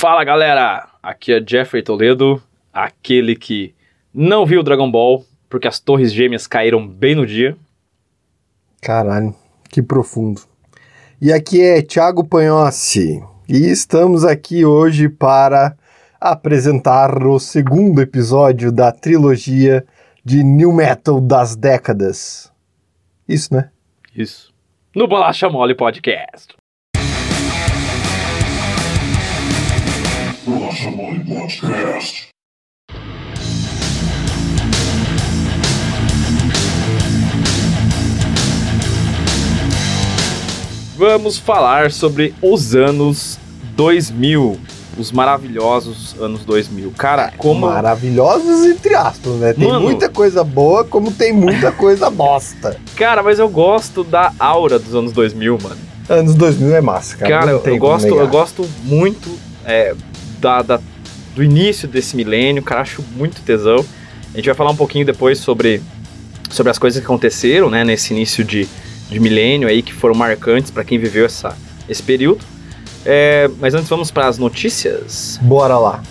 Fala galera, aqui é Jeffrey Toledo, aquele que não viu Dragon Ball porque as torres gêmeas caíram bem no dia. Caralho, que profundo. E aqui é Thiago Panhossi e estamos aqui hoje para apresentar o segundo episódio da trilogia de New Metal das décadas. Isso, né? Isso. No Bolacha Mole Podcast. Bolacha Mole Podcast. Vamos falar sobre os anos 2000, os maravilhosos anos 2000. Cara, como Maravilhosos entre aspas, né? Tem Mano. muita coisa boa, como tem muita coisa bosta. Cara, mas eu gosto da aura dos anos 2000, mano. Anos 2000 é massa, cara. Cara, eu, gosto, eu gosto muito é, da, da- do início desse milênio, cara, acho muito tesão. A gente vai falar um pouquinho depois sobre, sobre as coisas que aconteceram, né, nesse início de, de milênio aí, que foram marcantes pra quem viveu essa, esse período. É, mas antes vamos para as notícias. Bora lá.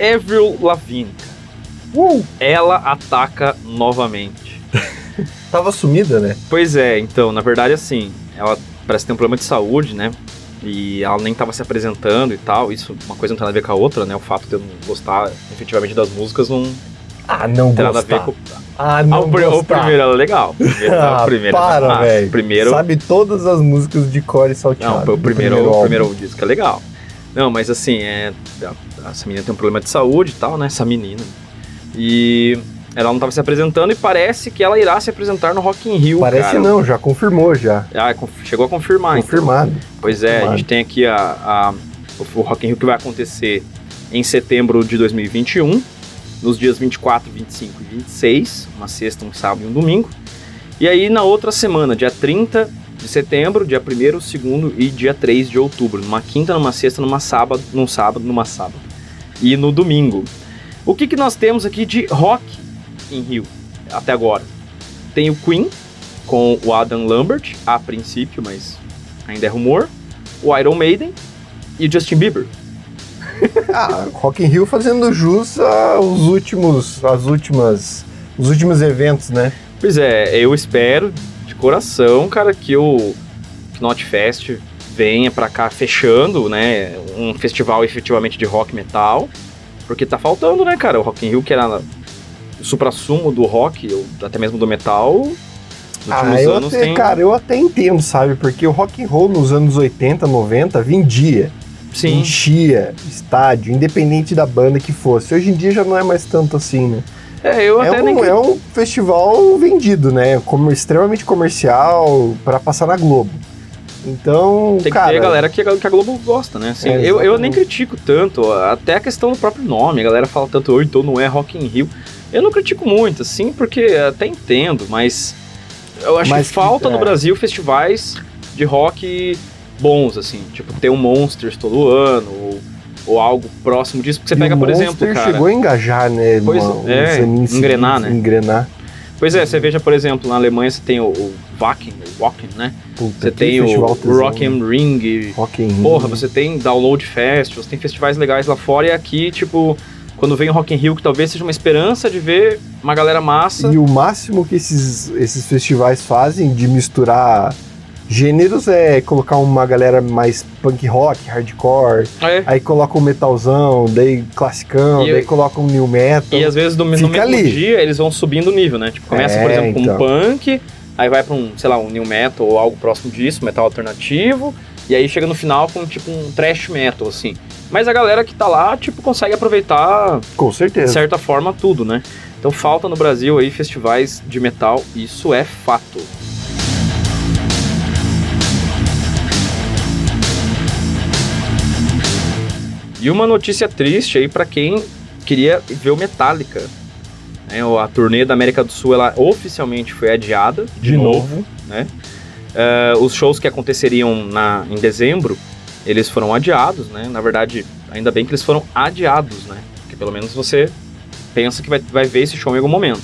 Avril Lavigne, Uh, ela ataca novamente. Tava sumida, né? Pois é, então, na verdade, assim, ela parece ter um problema de saúde, né? E ela nem tava se apresentando e tal. Isso, uma coisa não tem nada a ver com a outra, né? O fato de eu não gostar efetivamente das músicas não Ah, não tem nada a ver com. Ah, Ah, não o, pri- o gostar. primeiro era legal. O primeiro, Ah, o primeiro para, velho. O primeiro. Sabe todas as músicas de core salteado. Não, o do primeiro, o primeiro disco é legal. Não, mas assim, é, essa menina tem um problema de saúde e tal, né? Essa menina. E ela não estava se apresentando e parece que ela irá se apresentar no Rock in Rio, Parece cara. não, já confirmou já. Ah, chegou a confirmar. então. Confirmado. Pois é, a Confirmado. gente tem aqui a, a- o, Rock in Rio que vai acontecer em setembro de 2021, nos dias 24, 25 e 26, uma sexta, um sábado e um domingo. E aí na outra semana, dia 30 de setembro, dia 1º, 2 e dia 3 de outubro, numa quinta, numa sexta, numa sábado, num sábado, numa sábado. E no domingo. O que, que nós temos aqui de rock em Rio até agora? Tem o Queen com o Adam Lambert, a princípio, mas ainda é rumor. O Iron Maiden e o Justin Bieber. Ah, Rock in Rio fazendo jus aos últimos, às últimas, os últimos eventos, né? Pois é, eu espero de coração, cara, que o Knot Fest venha pra cá fechando, né, um festival efetivamente de rock metal, porque tá faltando, né, cara, o Rock in Rio que era supra-sumo do rock, ou até mesmo do metal, Ah, eu até, tem... cara, eu até entendo, sabe? Porque o rock and roll nos anos 80, 90 vendia, Sim, enchia estádio, independente da banda que fosse. Hoje em dia já não é mais tanto assim, né? é, eu É até nem... um, é um festival vendido, né? Como extremamente comercial pra passar na Globo. Então, Tem que cara, ter a galera que, a- Globo gosta, né? Assim, É, eu, eu nem critico tanto, até a questão do próprio nome. A galera fala tanto, "Oh, então não é Rock in Rio. Eu não critico muito, assim, porque até entendo, mas eu acho Mas que que- falta no é. Brasil festivais de rock bons, assim. Tipo, ter um Monsters todo ano, ou, ou algo próximo disso. Porque você e pega, por Monster exemplo, cara... chegou a engajar, né? Pois é, uns aninhos engrenar, seguintes, né? Engrenar. Pois é, você veja, por exemplo, na Alemanha você tem o, o Wacken, o Wacken, né? Puta, Você tem o, Rock né? Ring, Rock in Rio. Porra, você tem Download Festivals, tem festivais legais lá fora e aqui, tipo, quando vem o Rock in Rio, que talvez seja uma esperança de ver uma galera massa. E o máximo que esses, esses festivais fazem de misturar gêneros é colocar uma galera mais punk rock, hardcore, É. aí coloca um metalzão, daí classicão, E- daí coloca um new metal. E às vezes no, no mesmo ali. dia eles vão subindo o nível, né? Tipo, começa, por É, exemplo, com então. um punk, aí vai pra um, sei lá, um new metal ou algo próximo disso, metal alternativo, e aí chega no final com tipo um thrash metal, assim. Mas a galera que tá lá, tipo, consegue aproveitar Com de certeza. certa forma tudo, né? Então falta no Brasil aí festivais de metal, isso é fato. E uma notícia triste aí pra quem queria ver o Metallica. né? a turnê da América do Sul ela oficialmente foi adiada de, De novo. né? Eh, os shows que aconteceriam na, em dezembro eles foram adiados, né? Na verdade, ainda bem que eles foram adiados, né? Porque pelo menos você pensa que vai, vai ver esse show em algum momento.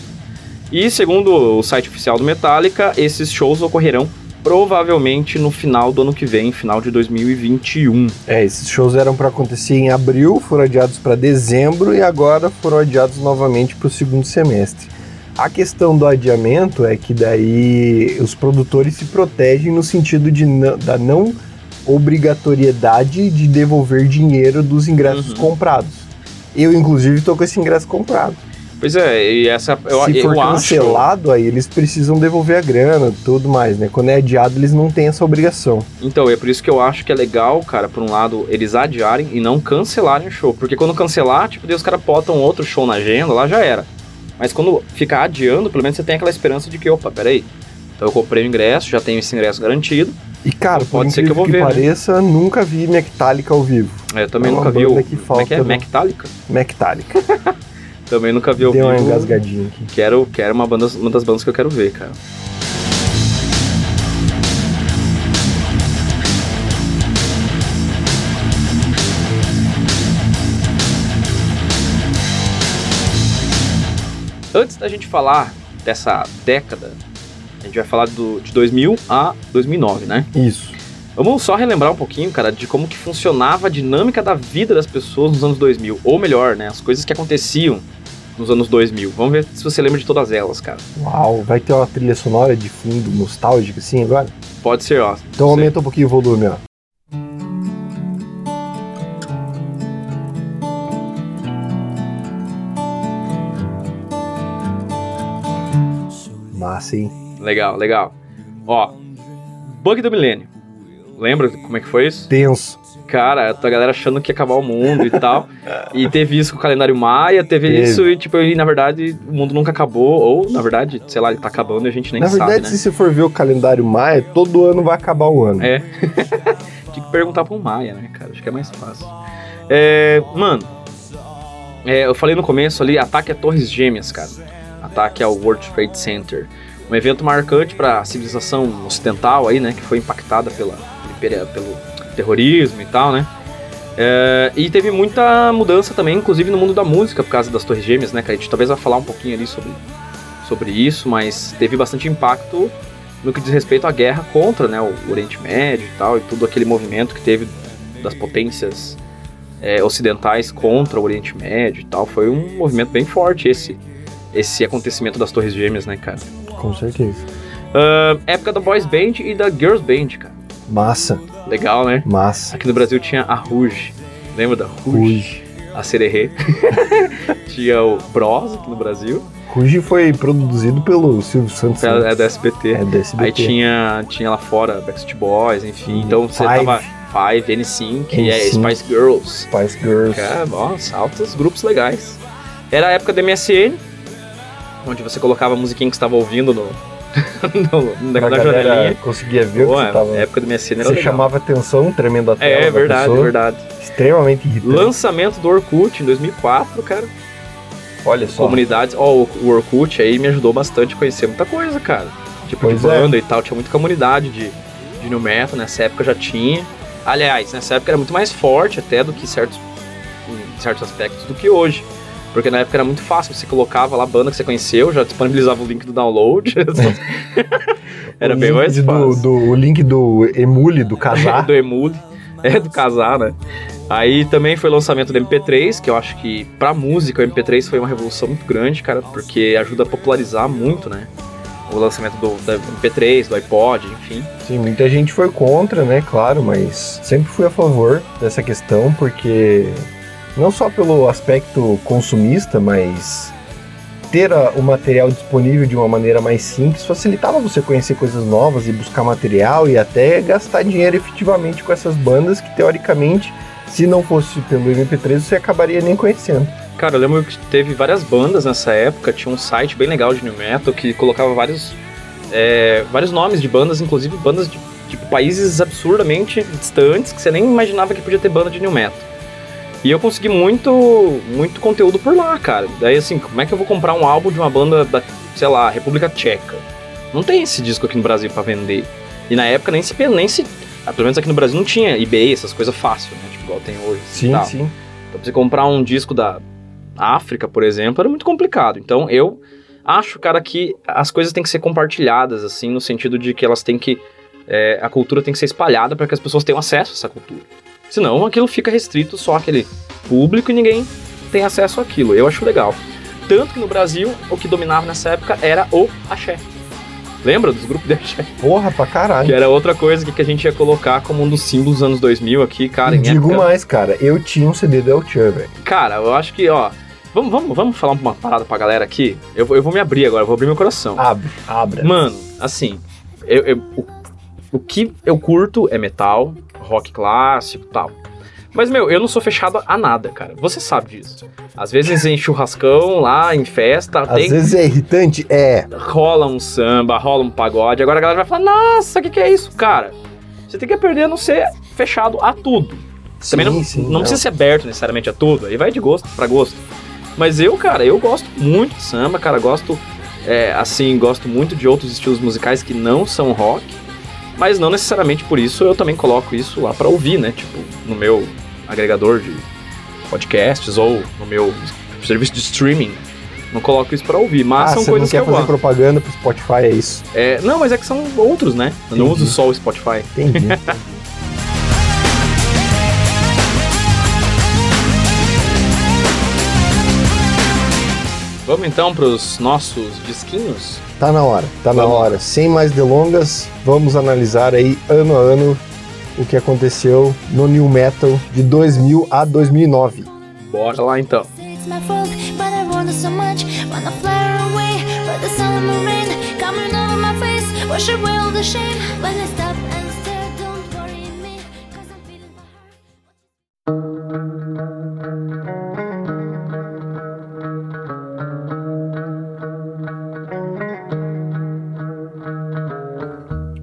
E segundo o site oficial do Metallica, esses shows ocorrerão provavelmente no final do ano que vem, final de 2021. É, esses shows eram para acontecer em abril, foram adiados para dezembro e agora foram adiados novamente para o segundo semestre. A questão do adiamento é que daí os produtores se protegem no sentido de não, da não obrigatoriedade de devolver dinheiro dos ingressos Uhum. comprados. Eu, inclusive, tô com esse ingresso comprado. Pois é, e essa eu, Se for eu acho. cancelado, aí eles precisam devolver a grana tudo mais, né? Quando é adiado, eles não têm essa obrigação. Então, é por isso que eu acho que é legal, cara, por um lado, eles adiarem e não cancelarem o show. Porque quando cancelar, tipo, os caras botam outro show na agenda, lá já era. Mas quando ficar adiando, pelo menos você tem aquela esperança de que, opa, peraí. Então eu comprei o ingresso, já tenho esse ingresso garantido. E, cara, por Pode ser que eu que, vou ver, né? pareça, nunca vi Metallica ao vivo. É, eu também É nunca vi o. que como é que é? falta Metallica? Metallica. Também nunca vi ao Deu uma vivo. engasgadinha aqui. Quero, quero uma, banda, uma das bandas que eu quero ver, cara. Antes da gente falar dessa década, gente vai falar do, de 2000 a 2009, né? Isso. Vamos só relembrar um pouquinho, cara, de como que funcionava a dinâmica da vida das pessoas nos anos 2000. Ou melhor, né, as coisas que aconteciam nos anos 2000. Vamos ver se você lembra de todas elas, cara. Uau, vai ter uma trilha sonora de fundo nostálgica assim agora? Pode ser, ó. Então aumenta um pouquinho o volume, ó. Massa, hein? Legal, legal. Ó, Bug do Milênio. Lembra como é que foi isso? Tenso. Cara, a galera achando que ia acabar o mundo e tal. E teve isso com o calendário Maia, teve, Teve. isso e, tipo, e, na verdade, o mundo nunca acabou. Ou, na verdade, sei lá, ele tá acabando e a gente nem Na verdade, sabe, né? se você for ver o calendário Maia, todo ano vai acabar o ano. É. Tinha que perguntar pro Maia, né, cara? Acho que é mais fácil. É, mano, é, eu falei no começo ali, ataque a Torres Gêmeas, cara. Ataque ao World Trade Center. Um evento marcante para a civilização ocidental aí, né, que foi impactada pela, pelo terrorismo e tal, né? É, e teve muita mudança também, inclusive no mundo da música, por causa das Torres Gêmeas, né, cara? A gente talvez vai falar um pouquinho ali sobre, sobre isso, mas teve bastante impacto no que diz respeito à guerra contra né, o Oriente Médio e tal, e tudo aquele movimento que teve das potências é, ocidentais contra o Oriente Médio e tal. Foi um movimento bem forte esse, esse acontecimento das Torres Gêmeas, né, cara? Com certeza. Ah, época da Boys Band e da Girls Band, cara. Massa, Legal, né? massa. Aqui no Brasil tinha a Rouge. Lembra da Rouge? Ruge. A Sererê. tinha o Bros aqui no Brasil. Ruge foi produzido pelo Silvio Santos. né? É da SBT. É da SBT. Aí tinha, tinha lá fora Backstreet Boys, enfim. Então você Five. tava Five, N5, e é N5. Spice Girls. Spice Girls. Cara, nossa, altos grupos legais. Era a época da MSN, onde você colocava a musiquinha que você estava ouvindo no, no, na janelinha. conseguia ver o que você tava... época do MSN era Você legal. chamava atenção, tremendo a tela É, da verdade, pessoa. verdade. Extremamente irritante. Lançamento do Orkut em 2004, cara. Olha só. Comunidades, ó, o o Orkut aí me ajudou bastante a conhecer muita coisa, cara. Tipo Pois de é. banda e tal, tinha muita comunidade de, de new metal, nessa época já tinha. Aliás, nessa época era muito mais forte até do que certos, em certos aspectos do que hoje. Porque na época era muito fácil, você colocava lá a banda que você conheceu, já disponibilizava o link do download. era O bem mais do, fácil. do- o link do Emule, do casar. do Emule. É, do casar, né? Aí também foi o lançamento do MP3, que eu acho que pra música o MP3 foi uma revolução muito grande, cara, porque ajuda a popularizar muito, né? O lançamento do da MP3, do iPod, enfim. Sim, muita gente foi contra, né? Claro, mas sempre fui a favor dessa questão, porque não só pelo aspecto consumista, mas ter a- o material disponível de uma maneira mais simples facilitava você conhecer coisas novas e buscar material e até gastar dinheiro efetivamente com essas bandas que teoricamente, se não fosse pelo MP3, você acabaria nem conhecendo. Cara, eu lembro que teve várias bandas nessa época, tinha um site bem legal de new metal que colocava vários, é, vários nomes de bandas, inclusive bandas de tipo, países absurdamente distantes que você nem imaginava que podia ter banda de new metal. E eu consegui muito, muito conteúdo por lá, cara. Daí assim, como é que eu vou comprar um álbum de uma banda da, sei lá, República Tcheca? Não tem esse disco aqui no Brasil pra vender. E na época nem se, nem se ah, pelo menos aqui no Brasil não tinha eBay, essas coisas fácil, né? Tipo, igual tem hoje. e Sim, tal. sim. Então, pra você comprar um disco da África, por exemplo, era muito complicado. Então, eu acho, cara, que as coisas têm que ser compartilhadas, assim, no sentido de que elas têm que é, a cultura tem que ser espalhada para que as pessoas tenham acesso a essa cultura. Senão aquilo fica restrito só àquele público e ninguém tem acesso àquilo. Eu acho legal. Tanto que no Brasil, o que dominava nessa época era o axé. Lembra dos grupos de axé? Porra, pra caralho. Que era outra coisa que, que a gente ia colocar como um dos símbolos dos anos 2000 aqui, cara. Em digo época- mais, cara, eu tinha um CD do El velho. Cara, eu acho que, ó. Vamos, vamos, vamos falar uma parada pra galera aqui? Eu, vou- eu vou me abrir agora, vou abrir meu coração. Abre, abra. Mano, assim, eu, eu- o, o que eu curto é metal, rock clássico e tal. Mas, meu, eu não sou fechado a nada, cara. Você sabe disso. Às vezes em churrascão, lá, em festa, Às tem, vezes é irritante? É. rola um samba, rola um pagode. Agora a galera vai falar, nossa, o que, que é isso? Cara, você tem que aprender a não ser fechado a tudo. Também não, sim, não precisa ser aberto necessariamente a tudo, aí vai de gosto pra gosto. Mas eu, cara, eu gosto muito de samba, cara, gosto, é, assim, gosto muito de outros estilos musicais que não são rock, mas não necessariamente por isso eu também coloco isso lá pra ouvir, né? Tipo, no meu agregador de podcasts ou no meu serviço de streaming. Não coloco isso pra ouvir, mas ah, são você coisas não que quer eu fazer gosto. propaganda pro Spotify, é isso. É, não, mas é que são outros, né? Eu não Entendi. uso só o Spotify. Entendi. Vamos então pros nossos disquinhos? Tá na hora, tá na Vamos. hora. Sem mais delongas, vamos analisar aí ano a ano o que aconteceu no New Metal de 2000 a 2009. Bora lá então. It's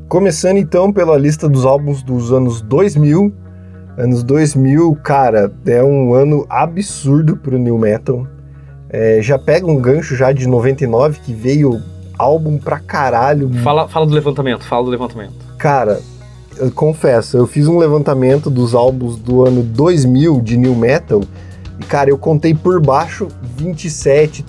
Começando então pela lista dos álbuns dos anos 2000. Anos 2000, cara, é um ano absurdo pro New Metal. É, já pega um gancho já de 99, que veio álbum pra caralho. Fala, fala do levantamento, fala do levantamento. Cara, eu confesso, eu fiz um levantamento dos álbuns do ano 2000 de New Metal. E, cara, eu contei por baixo 27.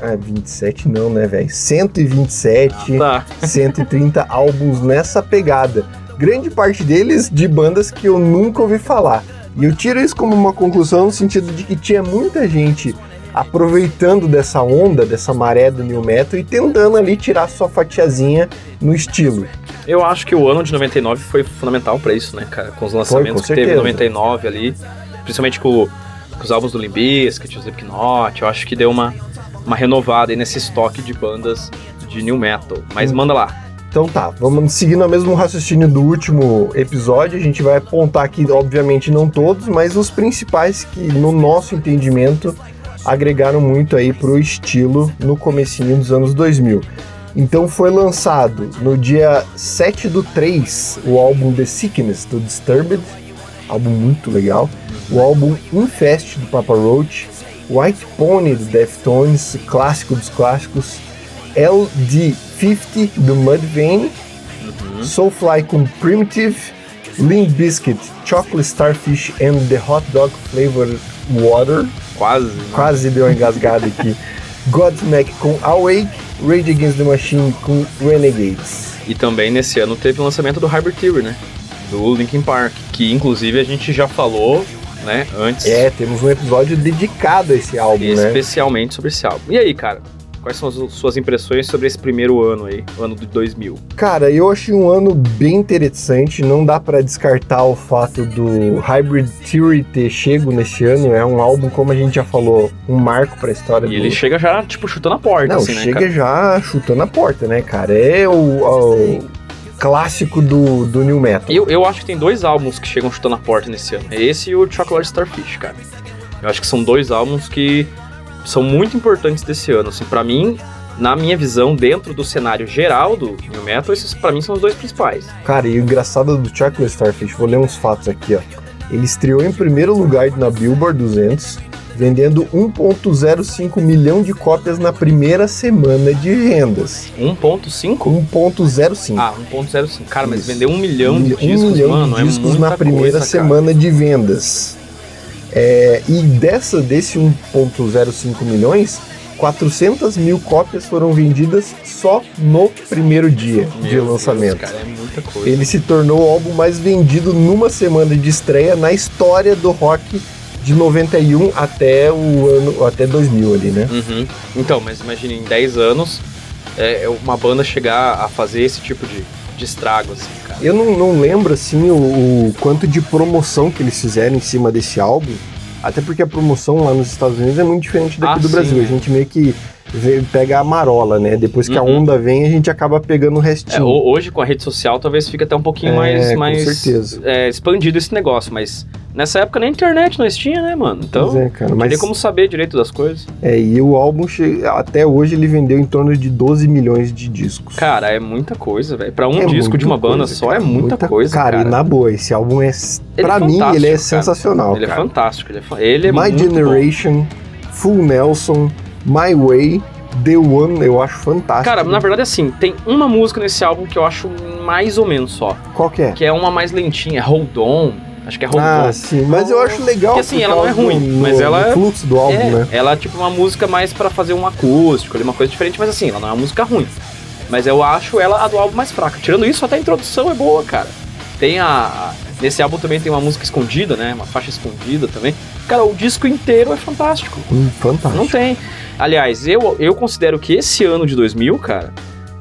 Ah, 27 não, né, velho? 127. Tá. 130 álbuns nessa pegada. Grande parte deles de bandas que eu nunca ouvi falar. E eu tiro isso como uma conclusão no sentido de que tinha muita gente aproveitando dessa onda, dessa maré do new metal e tentando ali tirar sua fatiazinha no estilo. Eu acho que o ano de 99 foi fundamental pra isso, né, cara? Com os lançamentos com que teve em certeza. 99 ali, principalmente com, com os álbuns do Limbiskit, o Slipknot, eu acho que deu uma, uma renovada nesse estoque de bandas de new metal. Mas manda lá. Então tá, vamos seguindo o mesmo raciocínio do último episódio. A gente vai apontar aqui, obviamente, não todos, mas os principais que, no nosso entendimento, agregaram muito aí pro estilo no comecinho dos anos 2000. Então foi lançado no dia 7 do 3 o álbum The Sickness do Disturbed, álbum muito legal. O álbum Infest do Papa Roach, White Pony do Deftones, clássico dos clássicos. LD50 do Mudvayne, Soulfly com Primitive, Limp Bizkit, Chocolate Starfish and the Hot Dog Flavored Water, Quase. né? quase deu uma engasgada aqui, Godsmack com Awake, Rage Against the Machine com Renegades. E também nesse ano teve o lançamento do Hybrid Theory, né? Do Linkin Park, que inclusive a gente já falou, né, antes, É, temos um episódio dedicado a esse álbum, né? especialmente sobre esse álbum. E aí, cara? Quais são as suas impressões sobre esse primeiro ano aí, ano de 2000? Cara, eu achei um ano bem interessante. Não dá pra descartar o fato do Hybrid Theory ter chego nesse ano. É um álbum, como a gente já falou, um marco pra história E do... ele chega já, tipo, chutando a porta, Não, assim, né, chega cara? já chutando a porta, né, cara? É o, o clássico do, do New Metal. Eu, eu acho que tem dois álbuns que chegam chutando a porta nesse ano. É esse e o Chocolate Starfish, cara. Eu acho que são dois álbuns que são muito importantes desse ano. Assim, para mim, na minha visão, dentro do cenário geral do New Metal, esses pra mim são os dois principais. Cara, e o engraçado do Chocolate Starfish, vou ler uns fatos aqui, ó. Ele estreou em primeiro lugar na Billboard 200, vendendo 1.05 milhão de cópias na primeira semana de vendas. 1.5? 1.05. Ah, 1.05. Cara, mas Isso. vender um milhão de um discos, milhão mano, de discos é na primeira coisa, semana de vendas. É, e dessa, desse 1.05 milhões, 400 mil cópias foram vendidas só no primeiro dia de Meu Deus, lançamento. cara, é muita coisa. Ele se tornou o álbum mais vendido numa semana de estreia na história do rock de 91 até o ano até 2000 ali, né? Uhum. Então, mas imagine, em 10 anos, é, é uma banda chegar a fazer esse tipo de, de estrago, assim, cara. Eu não, não lembro assim o, o quanto de promoção que eles fizeram em cima desse álbum, até porque a promoção lá nos Estados Unidos é muito diferente daqui Ah, do sim, Brasil. é. A gente meio que pega a marola, né? Depois que a Uhum. onda vem, a gente acaba pegando o É, restinho. ho- hoje, com a rede social, talvez fique até um pouquinho É, mais, com mais certeza. é, expandido esse negócio, mas nessa época nem internet nós tinha, né, mano? Então, Pois é, cara, não mas como saber direito das coisas. é, e o álbum até hoje ele vendeu em torno de 12 milhões de discos. Cara, é muita coisa, velho. Pra um É disco de muita uma banda coisa, só cara, é muita, coisa, cara. Cara, e na boa, esse álbum é, Ele é pra mim, ele é cara. sensacional, Ele é cara. fantástico, ele é, ele é My muito bom. Generation, Full Nelson, My Way, The One, eu acho fantástico. Cara, na verdade, assim, tem uma música nesse álbum que eu acho mais ou menos só. Qual que é? Que é uma mais lentinha, Hold On. Acho que é Hold Ah, On. sim, mas eu acho legal. Porque, assim, ela não é ruim, do- mas no- ela no é- fluxo do álbum, é, né? ela é tipo uma música mais pra fazer um acústico, uma coisa diferente, mas assim, ela não é uma música ruim. Mas eu acho ela a do álbum mais fraca. Tirando isso, até a introdução é boa, cara. Tem a- Nesse álbum também tem uma música escondida, né? Uma faixa escondida também. Cara, o disco inteiro é fantástico. Hum, fantástico. Não tem. Aliás, eu, eu considero que esse ano de 2000, cara,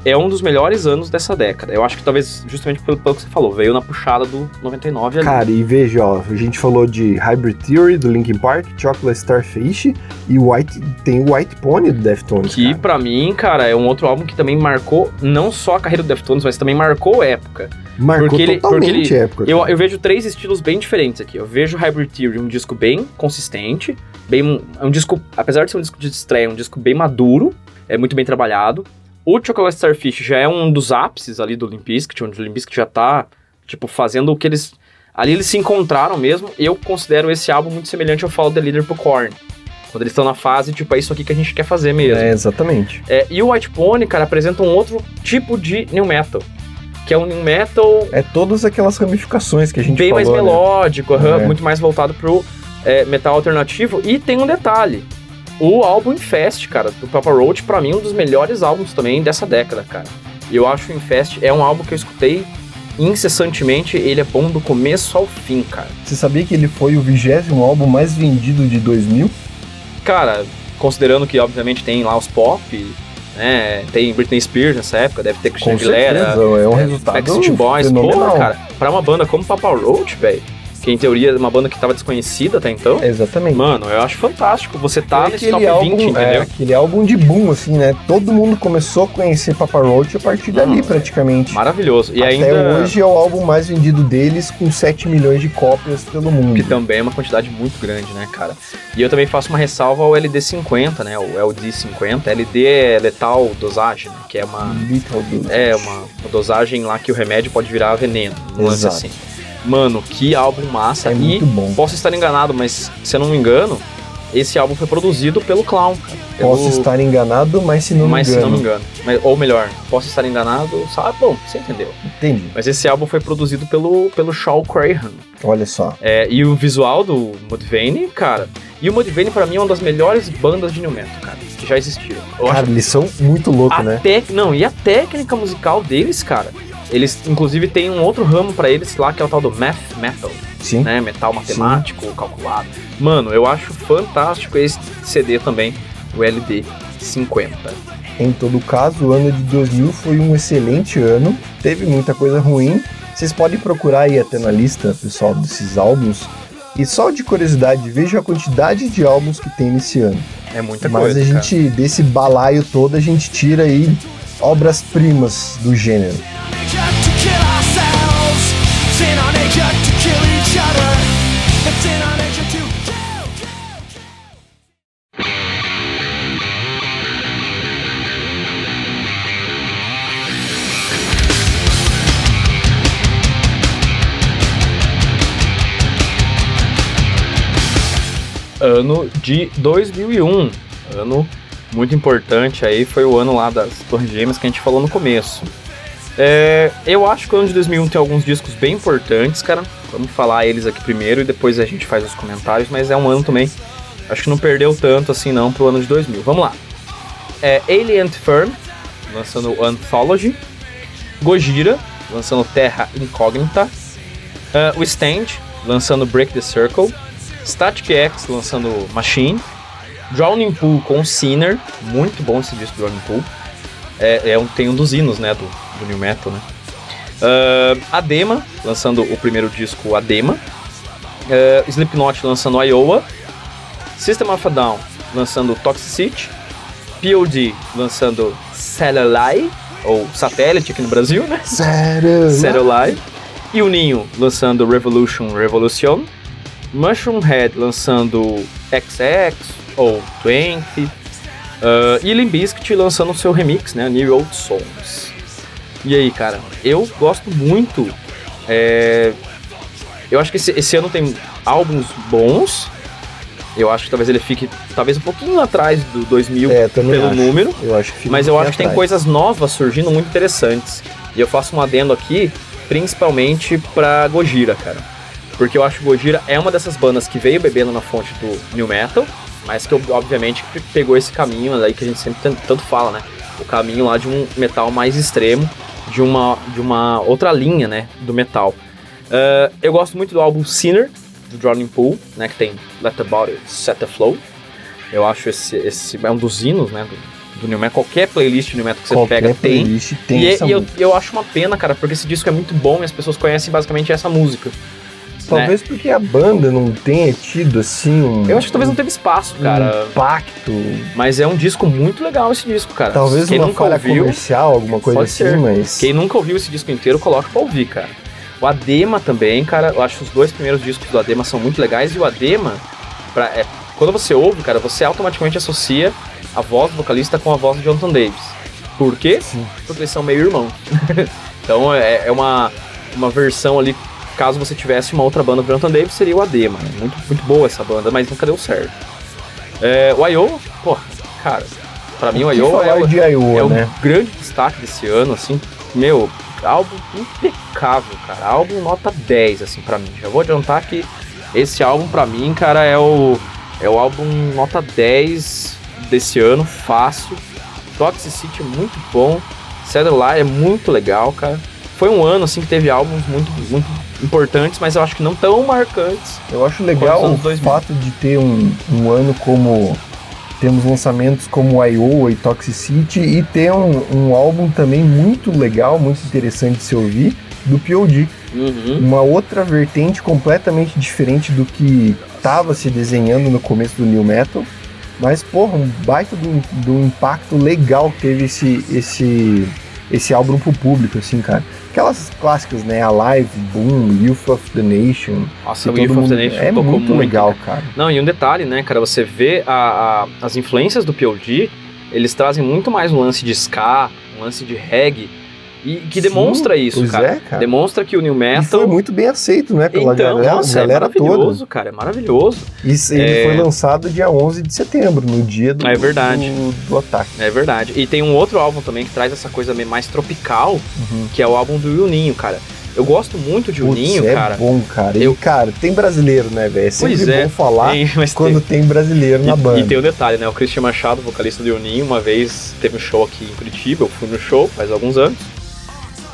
é um dos melhores anos dessa década. Eu acho que talvez, justamente pelo, pelo que você falou, veio na puxada do 99 ali. Cara, e veja, ó, a gente falou de Hybrid Theory do Linkin Park, Chocolate Starfish e White, tem o White Pony do Deftones, que pra mim, cara, é um outro álbum que também marcou não só a carreira do Deftones, mas também marcou época. Marcou porque ele- totalmente porque ele- época. Eu, eu vejo três estilos bem diferentes aqui. Eu vejo Hybrid Theory um disco bem consistente, bem é um disco, apesar de ser um disco de estreia, é um disco bem maduro, é muito bem trabalhado. O Chocolate Starfish já é um dos ápices ali do Limp Bizkit, onde o Limp Bizkit já tá, tipo, fazendo o que eles... Ali eles se encontraram mesmo. Eu considero esse álbum muito semelhante ao Follow the Leader pro Korn. Quando eles estão na fase, tipo, é isso aqui que a gente quer fazer mesmo. É, exatamente. É, e o White Pony, cara, apresenta um outro tipo de new metal. Que é um new metal É todas aquelas ramificações que a gente bem mais falou, né? melódico, aham, É. muito mais voltado pro é, metal alternativo. E tem um detalhe: o álbum Infest, cara, do Papa Roach, pra mim, um dos melhores álbuns também dessa década, cara. E eu acho o Infest é um álbum que eu escutei incessantemente, ele é bom do começo ao fim, cara. Você sabia que ele foi o vigésimo álbum mais vendido de 2000? Cara, considerando que obviamente tem lá os pop, né? Tem Britney Spears nessa época, deve ter Christina Aguilera, é um resultado Backstreet Boys, fenomenal. porra, cara, pra uma banda como Papa Roach, velho, que em teoria é uma banda que tava desconhecida até então, Exatamente. mano, eu acho fantástico você tá Foi nesse top 20, álbum, é, entendeu? aquele álbum de boom, assim, né? Todo mundo começou a conhecer Papa Roach a partir dali, Hum, praticamente. Maravilhoso. E Até ainda, hoje é o álbum mais vendido deles, com 7 milhões de cópias pelo mundo. que também é uma quantidade muito grande, né, cara? E eu também faço uma ressalva ao LD50, né, o LD50, LD é letal dosagem, né, que é uma... Little Dose. É, uma, uma dosagem lá que o remédio pode virar veneno, um lance Exato. assim. Mano, que álbum massa. É e muito bom. posso estar enganado, mas se eu não me engano, esse álbum foi produzido pelo Clown. Pelo- Posso estar enganado, mas se não mas me se não engano. me engano. Mas- ou melhor, posso estar enganado, sabe? Bom, você entendeu. Entendi. Mas esse álbum foi produzido pelo, pelo Shaw Crahan. Olha só. É, e o visual do Mudvayne, cara. E o Mudvayne, pra mim, é uma das melhores bandas de New Metal, cara, que já existiram. Eu Cara, acho eles são muito loucos, né? tec- Não, e a técnica musical deles, cara. Eles, inclusive, tem um outro ramo pra eles lá, que é o tal do Math Metal, Sim. né? Metal matemático, calculado. Mano, eu acho fantástico esse CD também, o LD 50. Em todo caso, o ano de 2000 foi um excelente ano. Teve muita coisa ruim. Vocês podem procurar aí até na lista, pessoal, desses álbuns. E só de curiosidade, veja a quantidade de álbuns que tem nesse ano. É muita Mas coisa, a gente, desse balaio todo, a gente tira aí obras-primas do gênero. Ano de 2001. Ano muito importante aí, foi o ano lá das Torres Gêmeas que a gente falou no começo. É, eu acho que o ano de 2001 tem alguns discos bem importantes, cara. Vamos falar eles aqui primeiro e depois a gente faz os comentários, mas é um ano também, acho que não perdeu tanto assim não pro ano de 2000. Vamos lá. é Alien Firm, lançando Anthology. Gojira, lançando Terra Incognita. Ah, o Stand, lançando Break the Circle. Static X, lançando Machine. Drowning Pool com Sinner, muito bom esse disco Drowning Pool. É, é um, tem um dos hinos, né, do, do New Metal, né. Ah, Adema, lançando o primeiro disco Adema. Ah, Slipknot lançando Iowa. System of a Down lançando Toxicity. POD lançando Satellite, ou Satélite aqui no Brasil, né? Satellite. E o Ninho lançando Revolution Revolution. Mushroom Head lançando XX ou 20. Uh, e Limp Bizkit lançando o seu remix, né? New Old Songs. E aí, cara, eu gosto muito. é, Eu acho que esse, esse ano tem álbuns bons. Eu acho que talvez ele fique talvez um pouquinho atrás do 2000 É, pelo acho. número. Eu acho que Mas eu acho que tem coisas novas surgindo muito interessantes. E eu faço um adendo aqui, principalmente pra Gojira, cara. Porque eu acho que Gojira é uma dessas bandas que veio bebendo na fonte do New Metal, mas que obviamente pegou esse caminho aí que a gente sempre tan- tanto fala, né? O caminho lá de um metal mais extremo, de uma, de uma outra linha, né? Do metal. Ah, eu gosto muito do álbum Sinner, do Drowning Pool, né? Que tem Let the Body Set the Flow. Eu acho esse, esse é um dos hinos, né? Do, do New Metal. Qualquer playlist New Metal que você Qualquer pega tem. tem E, essa e eu, eu acho uma pena, cara, porque esse disco é muito bom e as pessoas conhecem basicamente essa música. Talvez porque a banda não tenha tido, assim, um... Eu acho que talvez não teve espaço, um cara. impacto. Mas é um disco muito legal esse disco, cara. Talvez Quem uma nunca falha ouviu, comercial, alguma coisa assim, ser. mas... Quem nunca ouviu esse disco inteiro, coloca pra ouvir, cara. O Adema também, cara, eu acho que os dois primeiros discos do Adema são muito legais e o Adema, pra, é, quando você ouve, cara, você automaticamente associa a voz do vocalista com a voz de Jonathan Davis. Por quê? Sim. Porque eles são meio irmãos. então é, é uma, uma versão ali, caso você tivesse uma outra banda do Jonathan Davis, seria o Adema. né? Muito, muito boa essa banda, mas nunca deu certo. É, o Iowa, pô, cara, pra mim o Iowa é, o- de é o né? grande destaque desse ano, assim, meu, álbum impecável, cara. Álbum nota 10, assim, pra mim. Já vou adiantar que esse álbum, pra mim, cara, é o, é o álbum nota 10 desse ano, fácil. Toxicity é muito bom. Satellite é muito legal, cara. Foi um ano, assim, que teve álbuns muito, muito importantes, mas eu acho que não tão marcantes. Eu acho legal o anos 2000? fato de ter um, um ano como temos lançamentos como Iowa e Toxicity e ter um, um álbum também muito legal, muito interessante de se ouvir, do POD. Uhum. Uma outra vertente completamente diferente do que estava se desenhando no começo do New Metal. Mas, porra, um baita do, do impacto legal que teve esse, esse, esse álbum pro público, assim, cara. Aquelas clássicas, né? Alive, Boom, Youth of the Nation. Nossa, o Youth of the Nation é muito, muito, legal, cara. Não, e um detalhe, né, cara, você vê a- a- as influências do POD, eles trazem muito mais um lance de ska, um lance de reggae, e que Sim, demonstra isso, pois cara. é, cara. Demonstra que o New E Metal... foi muito bem aceito, né? Pela então, galera, nossa, galera é toda. maravilhoso, cara, é maravilhoso. Isso, ele É. foi lançado dia 11 de setembro, no dia do, É verdade. do, do ataque. É verdade. E tem um outro álbum também que traz essa coisa meio mais tropical, Uhum. que é o álbum do Juninho, cara. Eu gosto muito de Putz, Juninho, é cara. bom, cara. E, Eu- cara, tem brasileiro, né, velho? É sempre Pois é, bom falar Tem, mas quando tem brasileiro na E- banda. E tem o detalhe, né? O Christian Machado, vocalista do Juninho, uma vez teve um show aqui em Curitiba, eu fui no show faz alguns anos.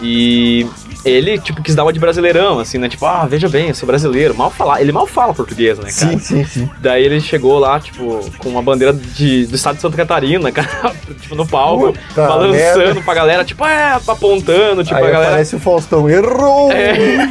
E ele, tipo, quis dar uma de brasileirão, assim, né? Tipo, ah, veja bem, eu sou brasileiro. Mal falar, ele mal fala português, né, cara? Sim, sim, sim. Daí ele chegou lá, tipo, com uma bandeira de, do estado de Santa Catarina, cara, tipo, no palco, Puta balançando merda. pra galera, tipo, é, apontando, tipo, Aí a galera. aparece o Faustão, errou! É.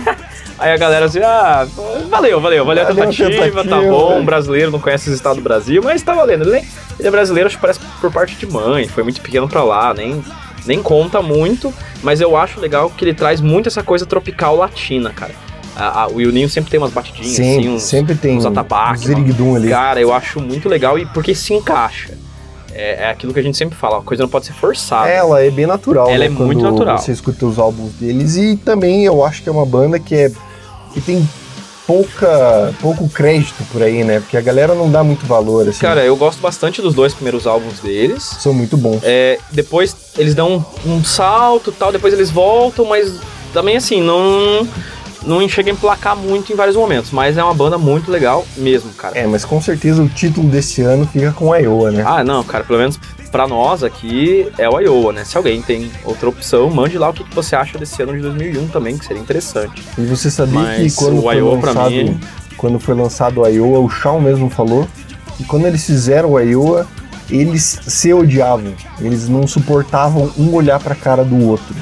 Aí a galera assim, ah, valeu, valeu, valeu a Valeu a tentativa, tá tentativa, bom, velho. um brasileiro não conhece os estados do Brasil, mas tá valendo. Ele, ele é brasileiro, acho que parece por parte de mãe, foi muito pequeno pra lá, nem, nem conta muito, mas eu acho legal que ele traz muito essa coisa tropical latina, cara. A- a- o Juninho sempre tem umas batidinhas, Sempre, assim, uns, sempre tem uns um atabaques, ziriguidum ali. Cara, eu acho muito legal e porque se encaixa. É, é aquilo que a gente sempre fala, a coisa não pode ser forçada. Ela é bem natural, Ela né, é muito natural. você escuta os álbuns deles e também eu acho que é uma banda que é que tem pouca pouco crédito por aí, né? Porque a galera não dá muito valor assim. Cara, eu gosto bastante dos dois primeiros álbuns deles. são muito bons. É, depois eles dão um, um salto e tal, depois eles voltam, mas também assim, não, não chega a emplacar muito em vários momentos. Mas é uma banda muito legal mesmo, cara. É, mas com certeza o título desse ano fica com a Iowa, né? Ah, não, cara, pelo menos pra nós aqui é o Iowa, né? Se alguém tem outra opção, mande lá o que, que você acha desse ano de 2001 também, que seria interessante. E você sabia Mas que quando o foi Iowa lançado, mim- quando foi lançado o Iowa, o Shawn mesmo falou que quando eles fizeram o Iowa, eles se odiavam. Eles não suportavam um olhar pra cara do outro.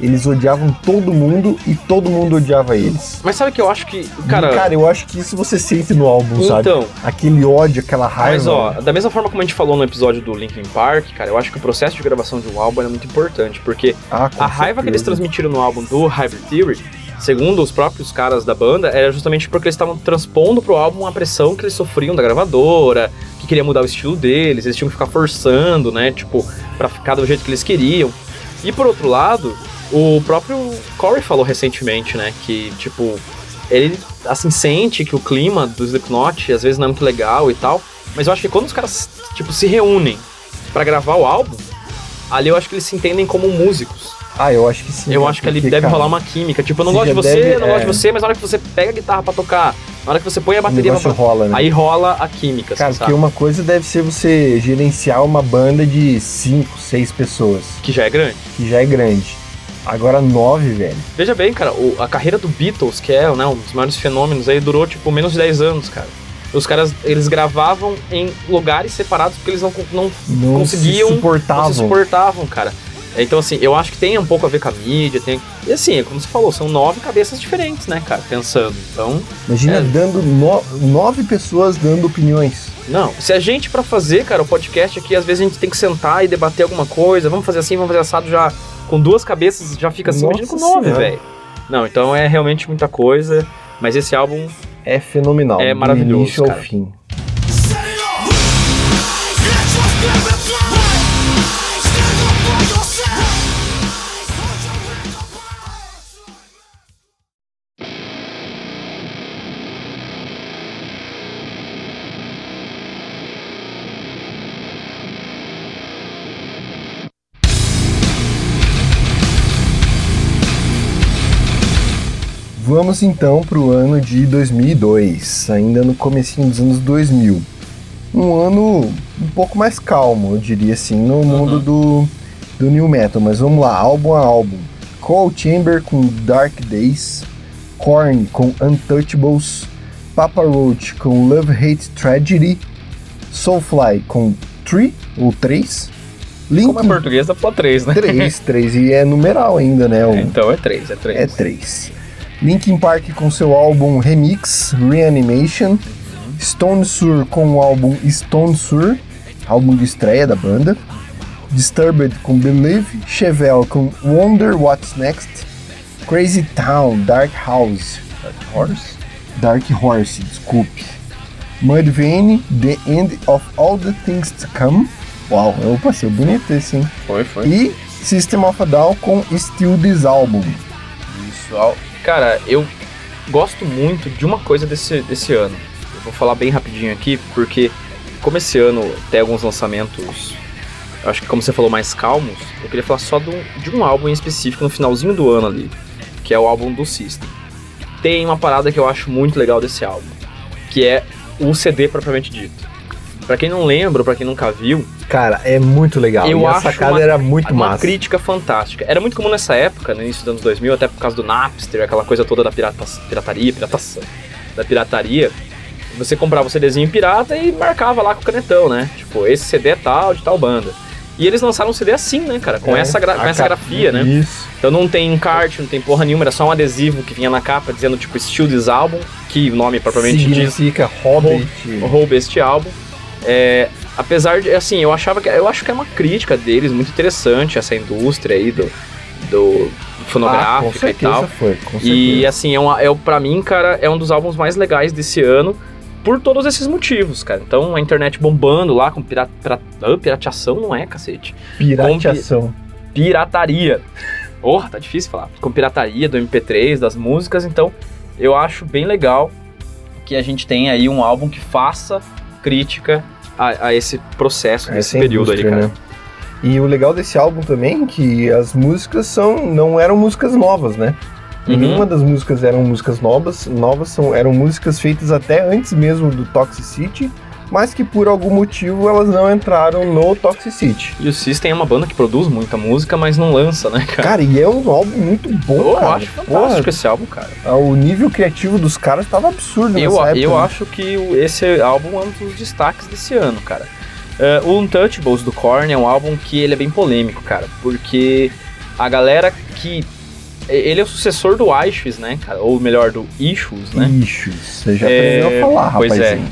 Eles odiavam todo mundo e todo mundo odiava eles. Mas sabe que eu acho que, Cara, cara, cara eu acho que isso você sente no álbum, sabe? então, Aquele ódio, aquela raiva. Mas ó, da mesma forma como a gente falou no episódio do Linkin Park, cara, eu acho que o processo de gravação de um álbum é muito importante, porque Ah, a raiva que eles certeza. transmitiram no álbum do Hybrid Theory, segundo os próprios caras da banda, era justamente porque eles estavam transpondo pro álbum a pressão que eles sofriam da gravadora, que queria mudar o estilo deles, eles tinham que ficar forçando, né, tipo, pra ficar do jeito que eles queriam. E por outro lado, o próprio Corey falou recentemente, né, que tipo, ele assim sente que o clima do Slipknot às vezes não é muito legal e tal, mas eu acho que quando os caras tipo se reúnem pra gravar o álbum, ali eu acho que eles se entendem como músicos. Ah, eu acho que sim. Eu né? acho que ali Porque, deve cara, rolar uma química. Tipo, eu não gosto de você, deve- eu não gosto é. de você, mas na hora que você pega a guitarra pra tocar, na hora que você põe a bateria pra rola, né? Aí rola a química, Cara, assim, porque sabe? uma coisa deve ser você gerenciar uma banda de 5, 6 pessoas, Que já é grande. que já é grande. Agora nove, velho. Veja bem, cara, o- a carreira do Beatles, que é né, um dos maiores fenômenos aí, durou tipo menos de 10 anos, cara. Os caras, eles gravavam em lugares separados porque eles não, não, Não Conseguiam- se não suportavam. se suportavam, cara. Então, assim, eu acho que tem um pouco a ver com a mídia, tem... E assim, é como você falou, são nove cabeças diferentes, né, cara, pensando. Então, Imagina É. dando no- nove pessoas dando opiniões. Não, se a gente pra fazer, cara, o podcast aqui, às vezes a gente tem que sentar e debater alguma coisa, vamos fazer assim, vamos fazer assado já com duas cabeças, já fica assim, Nossa imagina com nove, velho. Não, então é realmente muita coisa, mas esse álbum, É fenomenal. É do maravilhoso, início ao cara. fim. Vamos então pro ano de 2002, ainda no comecinho dos anos 2000. Um ano um pouco mais calmo, eu diria assim, no mundo do, do new metal. Mas vamos lá, álbum a álbum. Cold Chamber com Dark Days, Korn com Untouchables, Papa Roach com Love Hate Tragedy, Soulfly com 3 ou 3, como é português, dá pra três, né? 3, 3 e é numeral ainda, né? o- Então é três, é três. é 3. Linkin Park com seu álbum Remix, Reanimation. Stone Sur com o álbum Stone Sur, álbum de estreia da banda. Disturbed com Believe. Chevelle com Wonder What's Next. Crazy Town, Dark House. Dark Horse? Dark Horse, desculpe. Mudvayne, The End of All the Things to Come. Uau, opa, seu bonito esse, hein? Foi, foi. E System of a Down com Still This Album. Isso, cara, eu gosto muito de uma coisa desse, desse ano. Eu vou falar bem rapidinho aqui, porque como esse ano tem alguns lançamentos, acho que como você falou, mais calmos, eu queria falar só do- de um álbum em específico no finalzinho do ano ali, que é o álbum do System. Tem uma parada que eu acho muito legal desse álbum, que é o CD propriamente dito. Pra quem não lembra, pra quem nunca viu, Cara, é muito legal. Eu e a acho sacada uma- era muito uma massa. crítica fantástica. Era muito comum nessa época, no início dos anos 2000, até por causa do Napster, aquela coisa toda da pirata, pirataria, piratação, da pirataria. Você comprava o CDzinho pirata e marcava lá com o canetão, né? Tipo, esse CD é tal, de tal banda. E eles lançaram um CD assim, né, cara? Com É, essa, gra- com essa grafia, né? Isso. Então não tem encarte, não tem porra nenhuma, era só um adesivo que vinha na capa dizendo, tipo, Still This Album, que o nome propriamente diz Significa Hobbit. rouba este álbum. É, apesar de, assim, eu achava que eu acho que é uma crítica deles muito interessante essa indústria aí do, do Ah, e tal. foi, E assim, é, uma, é para mim, cara, é um dos álbuns mais legais desse ano por todos esses motivos, cara. Então a internet bombando lá com pirata, pirata, ah, pirateação não é, cacete. Pirateação. Pirataria. Porra, tá difícil falar. Com pirataria do MP3, das músicas, então eu acho bem legal que a gente tenha aí um álbum que faça crítica a, a esse processo, nesse Essa período aí, cara. né? E o legal desse álbum também é que as músicas são não eram músicas novas, né? Uhum. Nenhuma das músicas eram músicas novas, novas são, eram músicas feitas até antes mesmo do Toxicity mas que por algum motivo elas não entraram no Toxicity. E o System é uma banda que produz muita música, mas não lança, né, cara? Cara, e é um álbum muito bom, eu cara. acho fantástico esse álbum, cara. Porra, o nível criativo dos caras tava absurdo Eu, nessa época. eu né? acho que esse álbum é um dos destaques desse ano, cara. É, o Untouchables do Korn é um álbum que ele é bem polêmico, cara, porque a galera que ele é o sucessor do Issues, né, cara, ou melhor do Issues, né? Ixi, você já É, aprendeu a falar, pois rapazinho.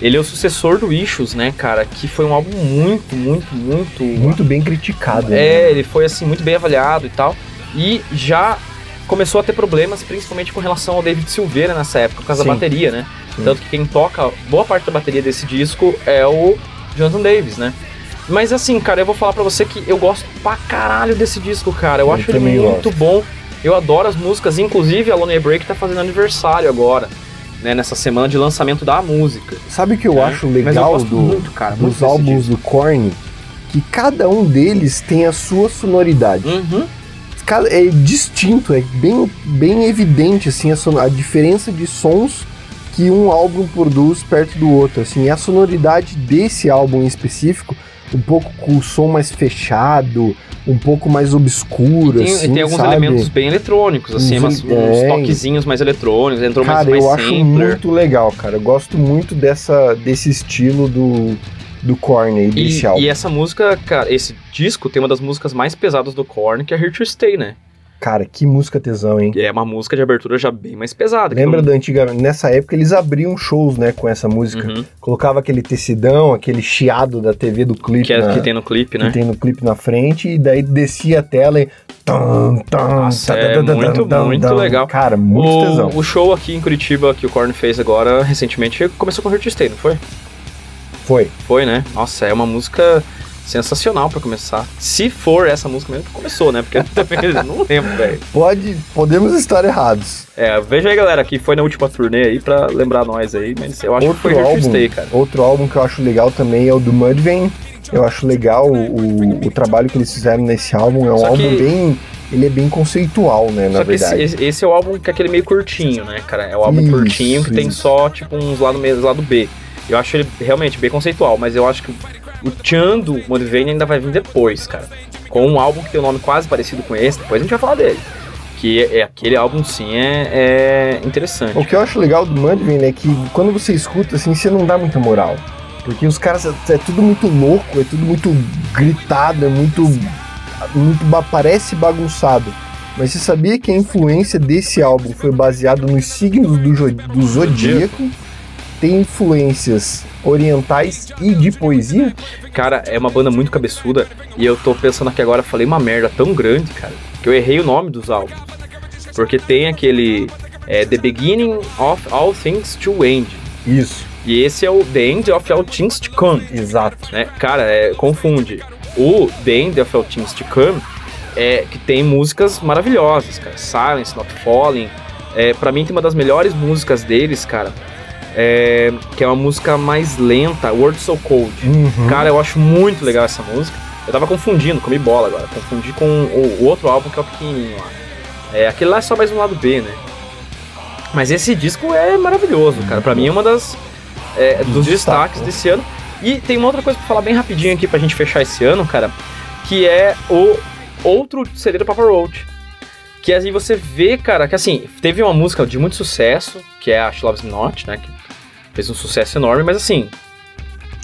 Ele é o sucessor do Issues, né, cara, que foi um álbum muito, muito, muito Muito bem criticado. né? É, ele foi assim muito bem avaliado e tal. E já começou a ter problemas, principalmente com relação ao David Silveira nessa época, por causa Sim. da bateria, né? Sim. Tanto que quem toca boa parte da bateria desse disco é o Jonathan Davis, né? Mas assim, cara, eu vou falar pra você que eu gosto pra caralho desse disco, cara. Eu, Eu acho ele muito bom. Eu adoro as músicas, inclusive a Lonely Break tá fazendo aniversário agora, né? Nessa semana de lançamento da música. Sabe o que eu né? acho eu legal gosto do, muito, cara, dos álbuns do Korn? Que cada um deles tem a sua sonoridade. Uhum. É distinto, é bem, bem evidente assim, a, a diferença de sons que um álbum produz perto do outro. Assim, E a sonoridade desse álbum em específico, um pouco com o som mais fechado, um pouco mais obscuro, Tem, assim, tem alguns sabe? elementos bem eletrônicos, assim, ele- uns toquezinhos mais eletrônicos, entrou mais, Cara, mais eu acho muito legal, cara. Eu gosto muito dessa, desse estilo do, do Korn aí, desse E, álbum. e essa música, cara, esse disco tem uma das músicas mais pesadas do Korn, que é Here to Stay, né? Cara, que música tesão, hein? Que é uma música de abertura já bem mais pesada. que Lembra não- da antiga... Nessa época eles abriam shows, né, com essa música. Uhum. Colocava aquele tecidão, aquele chiado da TV do clipe que, é, na- que tem no clipe, que né? tem no clipe na frente, e daí descia a tela e... Tum, tum, Nossa, é muito, muito legal. Cara, muito tesão. O, o show aqui em Curitiba que o Korn fez agora, recentemente, começou com Here to Stay, não foi? Foi. Foi, né? Nossa, é uma música sensacional pra começar. Se for essa música mesmo que começou, né? Porque eu também não lembro, velho. Pode... Podemos estar errados. É, veja aí, galera, que foi na última turnê aí pra lembrar nós aí, mas eu acho que foi to Stay, cara. Outro álbum que eu acho legal também é o do Mudvayne. Eu acho legal o, o, trabalho que eles fizeram nesse álbum. É um Só álbum que- bem. Ele é bem conceitual, né? Só na verdade. esse- esse é o álbum que é aquele meio curtinho, né, cara? É o álbum Isso, curtinho que tem isso. só, tipo, uns lado meio lado B. Eu acho ele realmente bem conceitual, mas eu acho que o Chan do Mudvayne ainda vai vir depois, cara. Com um álbum que tem um nome quase parecido com esse, depois a gente vai falar dele. Que é, é- aquele álbum, sim, é, é interessante. O que eu acho legal do Mudvayne é que quando você escuta assim, você não dá muita moral. Porque os caras é, é tudo muito louco, é tudo muito gritado, é muito. muito parece bagunçado. Mas você sabia que a influência desse álbum foi baseado nos signos do, do zodíaco? Tem influências orientais e de poesia? Cara, é uma banda muito cabeçuda e eu tô pensando aqui agora, falei uma merda tão grande, cara, que eu errei o nome dos álbuns. Porque tem aquele é, The Beginning of All Things to End. Isso, E esse é o The End of All Things to Come, exato. né? Cara, é, confunde. O The End of All Things to Come é que tem músicas maravilhosas, cara. Silence, Not Falling. É, pra mim tem uma das melhores músicas deles, cara. É, que é uma música mais lenta, World So Cold. Uhum. Cara, eu acho muito legal essa música. Eu tava confundindo, comi bola agora. Confundi com o, o outro álbum que é o pequenininho lá. É, aquele lá é só mais um lado B, né? Mas esse disco é maravilhoso, cara. Pra mim é uma das é, dos Destaque, destaques desse ano. E tem uma outra coisa pra falar bem rapidinho aqui pra gente fechar esse ano, cara, que é o outro CD do Papa Roach. Que aí você vê, cara, que assim, teve uma música de muito sucesso, que é a She Loves Me Not, né? Que fez um sucesso enorme, mas assim.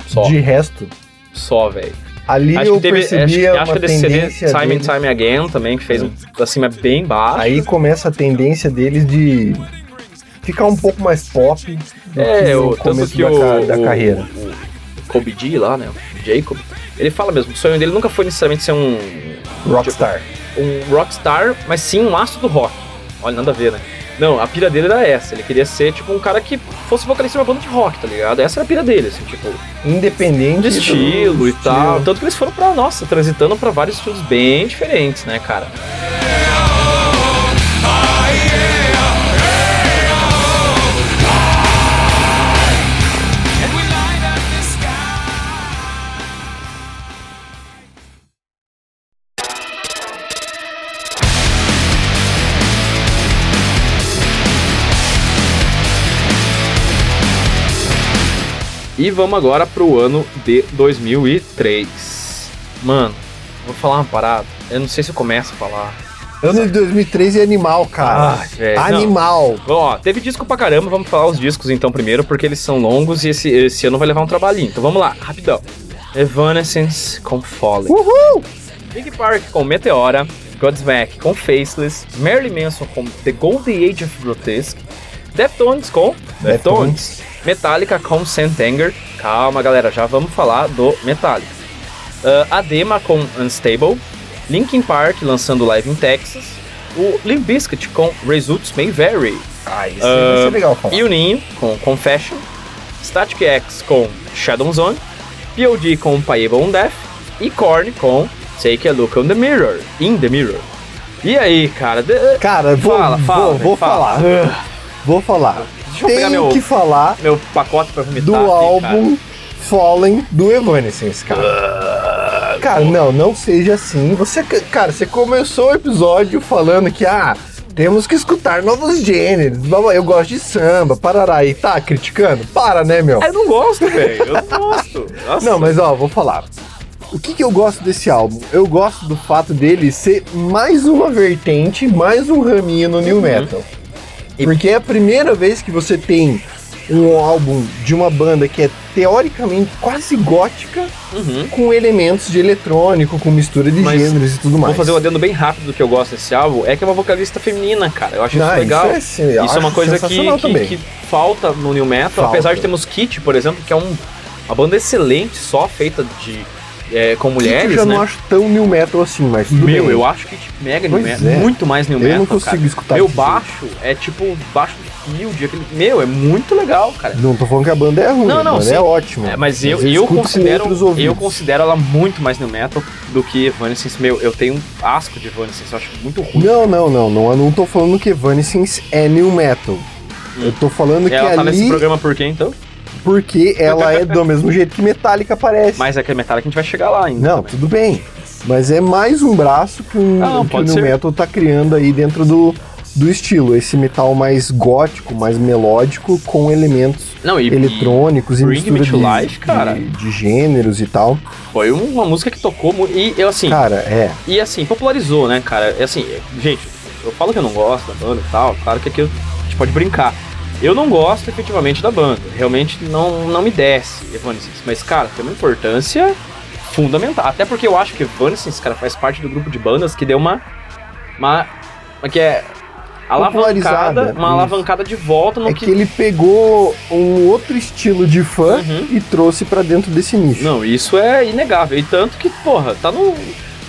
Só, De resto, só, velho. ali Acho eu que teve, percebi acho, acho que desse CD tendência Time and Time Again também, que fez um acima bem baixo. Aí começa a tendência deles de ficar um pouco mais pop é, o, começo que da, o, da o- carreira. O, Kobe D lá, né? O Jacob. Ele fala mesmo, o sonho dele nunca foi necessariamente ser um, Rockstar. um rockstar, mas sim um astro do rock. Olha, nada a ver, né? Não, a pira dele era essa. Ele queria ser, tipo, um cara que fosse vocalista de uma banda de rock, tá ligado? Essa era a pira dele, assim, tipo, Independente de do estilo e tal. estilo. Tanto que eles foram pra, nossa, transitando pra vários estilos bem diferentes, né, cara? E vamos agora pro ano de 2003. Mano, vou falar uma parada. Eu não sei se eu começo a falar. Ano de 2003 é animal, cara. Ah, não. animal. Bom, ó, teve disco pra caramba, vamos falar os discos então primeiro, porque eles são longos e esse, esse ano vai levar um trabalhinho. Então vamos lá, rapidão. Evanescence com Fallen. Uhul! Big Park com Meteora. Godsmack com Faceless. Marilyn Manson com The Golden Age of Grotesque. Deftones com Deftones. Metallica com Saint Anger. Calma, galera, já vamos falar do Metallica. Ah, Adema com Unstable. Linkin Park lançando live em Texas. O Limp Bizkit com Results May Vary. Ah, isso Ah, vai ser legal falar. E o Ninho com Confession. Static X com Shadow Zone. POD com Payable on Death. E Korn com Take a Look on the Mirror. In the Mirror. E aí, cara? de- Cara, vou, Fala, fala, vou, vou fala. falar. Vou falar. Deixa Tenho meu, que falar meu pacote pra vomitar. do aqui, álbum Fallen do Evanescence, cara. Cara, não, não seja assim. Você, cara, você começou o episódio falando que, ah, temos que escutar novos gêneros. Eu gosto de samba, parará. E tá criticando? Para, né, meu? cara. Eu não gosto, velho. Eu não gosto. Nossa. Não, mas ó, vou falar. O que, que eu gosto desse álbum? Eu gosto do fato dele ser mais uma vertente, mais um raminho no Uhum. New Metal. Porque é a primeira vez que você tem um álbum de uma banda que é teoricamente quase gótica, Uhum. com elementos de eletrônico, com mistura de Mas gêneros e tudo Vou mais. fazer um adendo bem rápido do que eu gosto desse álbum. É que é uma vocalista feminina, cara. Eu acho Não, isso legal. Isso é, sim, Isso é uma coisa que, que, que falta no New Metal, Falta. apesar de termos Kit, por exemplo, que é um, uma banda excelente, só feita de é, com mulheres, eu já né? não acho tão New Metal assim, mas tudo Meu, bem. eu acho que tipo, mega New Pois Metal, é. muito mais New Eu Metal, não consigo cara. escutar Meu baixo é tipo baixo field, aquele, meu, é muito legal, cara. Não tô falando que a banda é ruim, Não, não, sim. é ótima. É, mas eu, eu eu considero eu considero ela muito mais New Metal do que Evanescence. Meu, eu tenho um asco de Evanescence, eu acho muito ruim. Não, não, não, não. Eu não tô falando que Evanescence é new metal. Eu tô falando que ela tá nesse ali programa por quê, então? Porque ela é do mesmo jeito que Metallica parece. Mas é que a Metallica a gente vai chegar lá ainda. Não, também. tudo bem. Mas é mais um braço que, um, Ah, não, que o new ser. metal tá criando aí dentro do, do estilo. Esse metal mais gótico, mais melódico, com elementos Não, e, eletrônicos e Me mistura de, Life, cara. de, de gêneros e tal. e foi uma música que tocou muito. E eu assim, Cara, é. e assim, popularizou, né, cara? É assim, gente, eu falo que eu não gosto da banda e tal, claro que aqui a gente pode brincar. Eu não gosto efetivamente da banda, realmente não, não me desce Evanescence, mas cara, tem uma importância fundamental, até porque eu acho que Evanescence, cara, faz parte do grupo de bandas que deu uma uma, uma que é alavancada, uma alavancada de volta no É que, que ele pegou um outro estilo de fã Uhum. e trouxe pra dentro desse nicho. Não, isso é inegável. E tanto que, porra, tá no,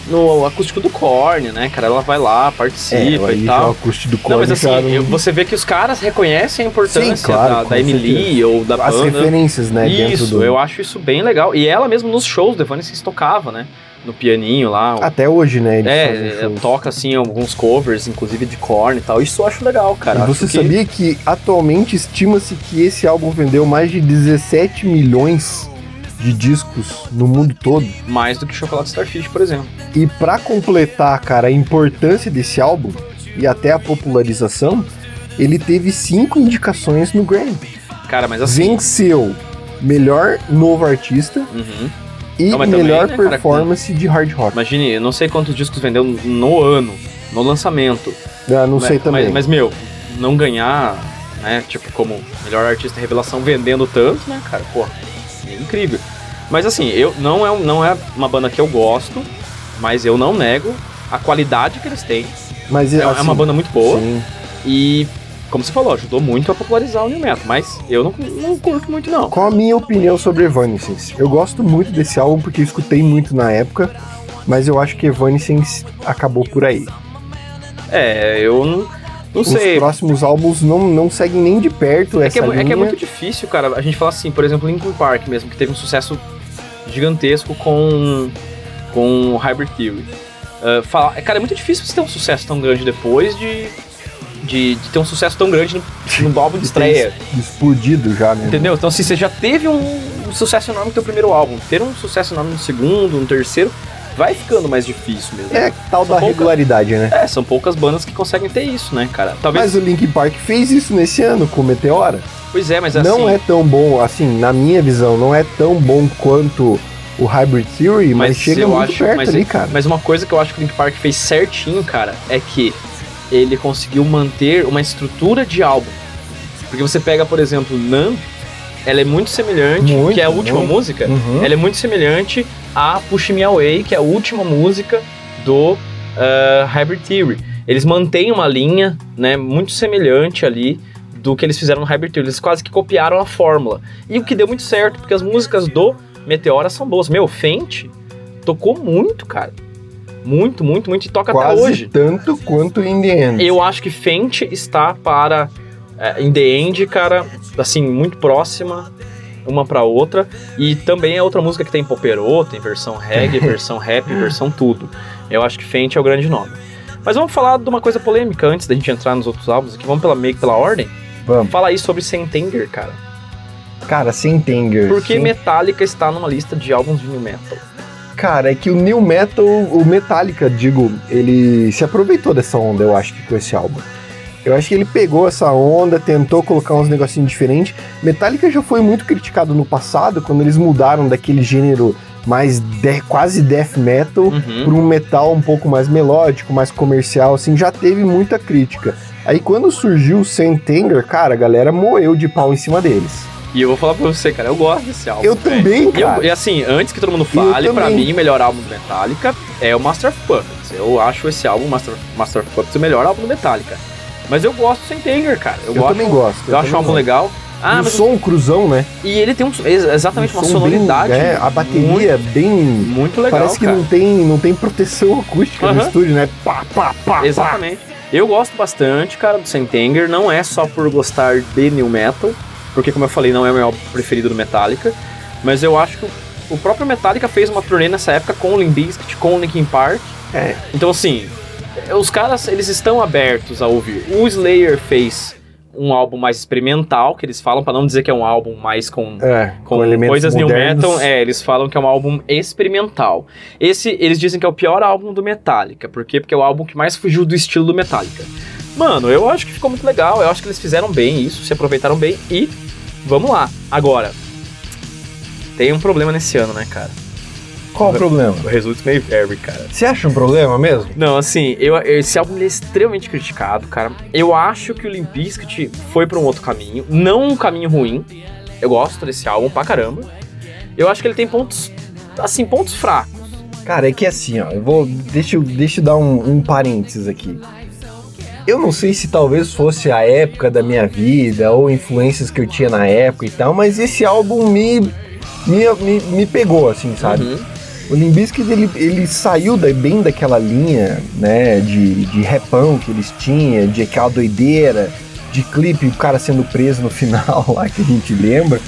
no acústico do Korn, né, cara? Ela vai lá, é, participa aí e o tal. custo do Não, mas Korn assim, eu- você vê que os caras reconhecem a importância Sim, claro, da, da Emily ou da as banda. referências, né, Isso, do... eu acho isso bem legal. E ela mesmo nos shows do Evanescence tocava, né? No pianinho lá. Até hoje, né, é, é, toca assim alguns covers, inclusive de Korn e tal. Isso eu acho legal, cara. E você que- sabia que atualmente estima-se que esse álbum vendeu mais de 17 milhões de discos no mundo todo? Mais do que Chocolate Starfish, por exemplo. E pra completar, cara, a importância desse álbum e até a popularização, ele teve cinco indicações no Grammy. Cara, mas assim. Venceu melhor novo artista uhum. e Não, mas também, melhor né, cara, performance de hard rock. Imagine, eu não sei quantos discos vendeu no ano, no lançamento. Ah, não sei Mas- também. Mas, mas, meu, não ganhar, né, tipo, como melhor artista revelação vendendo tanto, né, cara, é incrível. Mas assim, eu não é, não é uma banda que eu gosto, mas eu não nego a qualidade que eles têm. Mas, É, é assim, uma banda muito boa sim. e, como você falou, ajudou muito a popularizar o New Metal, mas eu não, não curto muito não. Qual a minha opinião sobre Evanescence? Eu gosto muito desse álbum porque eu escutei muito na época, mas eu acho que Evanescence acabou por aí. É, eu não, Os sei. próximos álbuns não, não seguem nem de perto É essa que é, mu- é que é linha. muito difícil, cara, a gente falar assim, por exemplo, Linkin Park mesmo, que teve um sucesso gigantesco com, com Hybrid Theory. Ah, fala- cara, é muito difícil você ter um sucesso tão grande depois de, de, de ter um sucesso tão grande no, no álbum de estreia. Explodido já, né? Entendeu? Então, se você já teve um, um sucesso enorme no teu primeiro álbum, ter um sucesso enorme no segundo, no terceiro, vai ficando mais difícil mesmo. É tal da pouca- regularidade, né? É, são poucas bandas que conseguem ter isso, né, cara? Talvez. Mas o Linkin Park fez isso nesse ano com o Meteora. Pois é, mas assim. Não é tão bom, assim, na minha visão, não é tão bom quanto o Hybrid Theory, mas, chega eu muito acho, perto mas, ali, cara. Mas uma coisa que eu acho que o Link Park fez certinho, cara, é que ele conseguiu manter uma estrutura de álbum. Porque você pega, por exemplo, Numb, ela é muito semelhante, Muito, que é a última muito. música, Uhum. ela é muito semelhante a Push Me Away, que é a última música do ah, Hybrid Theory. Eles mantêm uma linha, né, muito semelhante ali do que eles fizeram no Hybrid Theory. Eles quase que copiaram a fórmula. E o que deu muito certo, porque as músicas do Meteora são boas. Meu, Fente tocou muito, cara. Muito, muito, muito. E toca até Quase hoje. tanto quanto In The End. Eu acho que Fente está para é, In The End, cara, assim, muito próxima uma pra outra. E também é outra música que tem poperô, tem versão reggae, versão rap, versão tudo. Eu acho que Fente é o grande nome. Mas vamos falar de uma coisa polêmica antes da gente entrar nos outros álbuns aqui. Vamos pela, meio pela ordem. Vamos. Fala aí sobre Sentenger, cara. Cara, sem Tanger. Por que sem- Metallica está numa lista de álbuns de new metal? Cara, é que o New Metal, o Metallica, digo, ele se aproveitou dessa onda, eu acho que com esse álbum. Eu acho que ele pegou essa onda, tentou colocar uns negocinhos diferentes. Metallica já foi muito criticado no passado, quando eles mudaram daquele gênero mais de- quase death metal Uhum. para um metal um pouco mais melódico, mais comercial, assim, já teve muita crítica. Aí quando surgiu o Sentenger, cara, a galera moeu de pau em cima deles. E eu vou falar pra você, cara, eu gosto desse álbum. Eu velho. também, Eu- cara. e assim, antes que todo mundo fale, Eu pra mim, o melhor álbum do Metallica é o Master of Puppets. Eu acho esse álbum, Master, Master of Puppets, o melhor álbum do Metallica. Mas eu gosto do Sentenger, cara. Eu, Eu, gosto, também gosto. Eu, acho o também álbum legal. Ah, um mas som cruzão, né? e ele tem um, ex- exatamente Um uma som bem- sonoridade. é, a bateria é bem. muito, muito legal, parece que cara. não tem, não tem proteção acústica no estúdio, né? Pá, pá, pá. Exatamente. Eu gosto bastante, cara, do Sentenger. Não é só por gostar de new metal, porque, como eu falei, não é o meu álbum preferido do Metallica. Mas eu acho que o- o próprio Metallica fez uma turnê nessa época com o Limp Bizkit, com o Linkin Park. É. Então, assim, os caras, eles estão abertos a ouvir. O Slayer fez um álbum mais experimental, que eles falam, pra não dizer que é um álbum mais com É, com, elementos coisas new modernos. metal, é, eles falam que é um álbum experimental. Esse, eles dizem que é o pior álbum do Metallica. Por quê? Porque é o álbum que mais fugiu do estilo do Metallica. Mano, eu acho que ficou muito legal, eu acho que eles fizeram bem isso, se aproveitaram bem e vamos lá. Agora, tem um problema nesse ano, né, cara? Qual o problema? O Results May Vary, cara. Você acha um problema mesmo? Não, assim, eu, esse álbum é extremamente criticado, cara. Eu acho que o Limp Bizkit foi pra um outro caminho, não um caminho ruim. Eu gosto desse álbum pra caramba. Eu acho que ele tem pontos, assim, pontos fracos. Cara, é que assim, ó, eu vou. Deixa eu, deixa eu dar um, um parênteses aqui. Eu não sei se talvez fosse a época da minha vida ou influências que eu tinha na época e tal, mas esse álbum me, me, me, me pegou, assim, sabe? Uhum. O Limp Bizkit, ele, ele saiu da- bem daquela linha, né, de, de repão que eles tinham, de aquela doideira, de clipe, o cara sendo preso no final lá, que a gente lembra,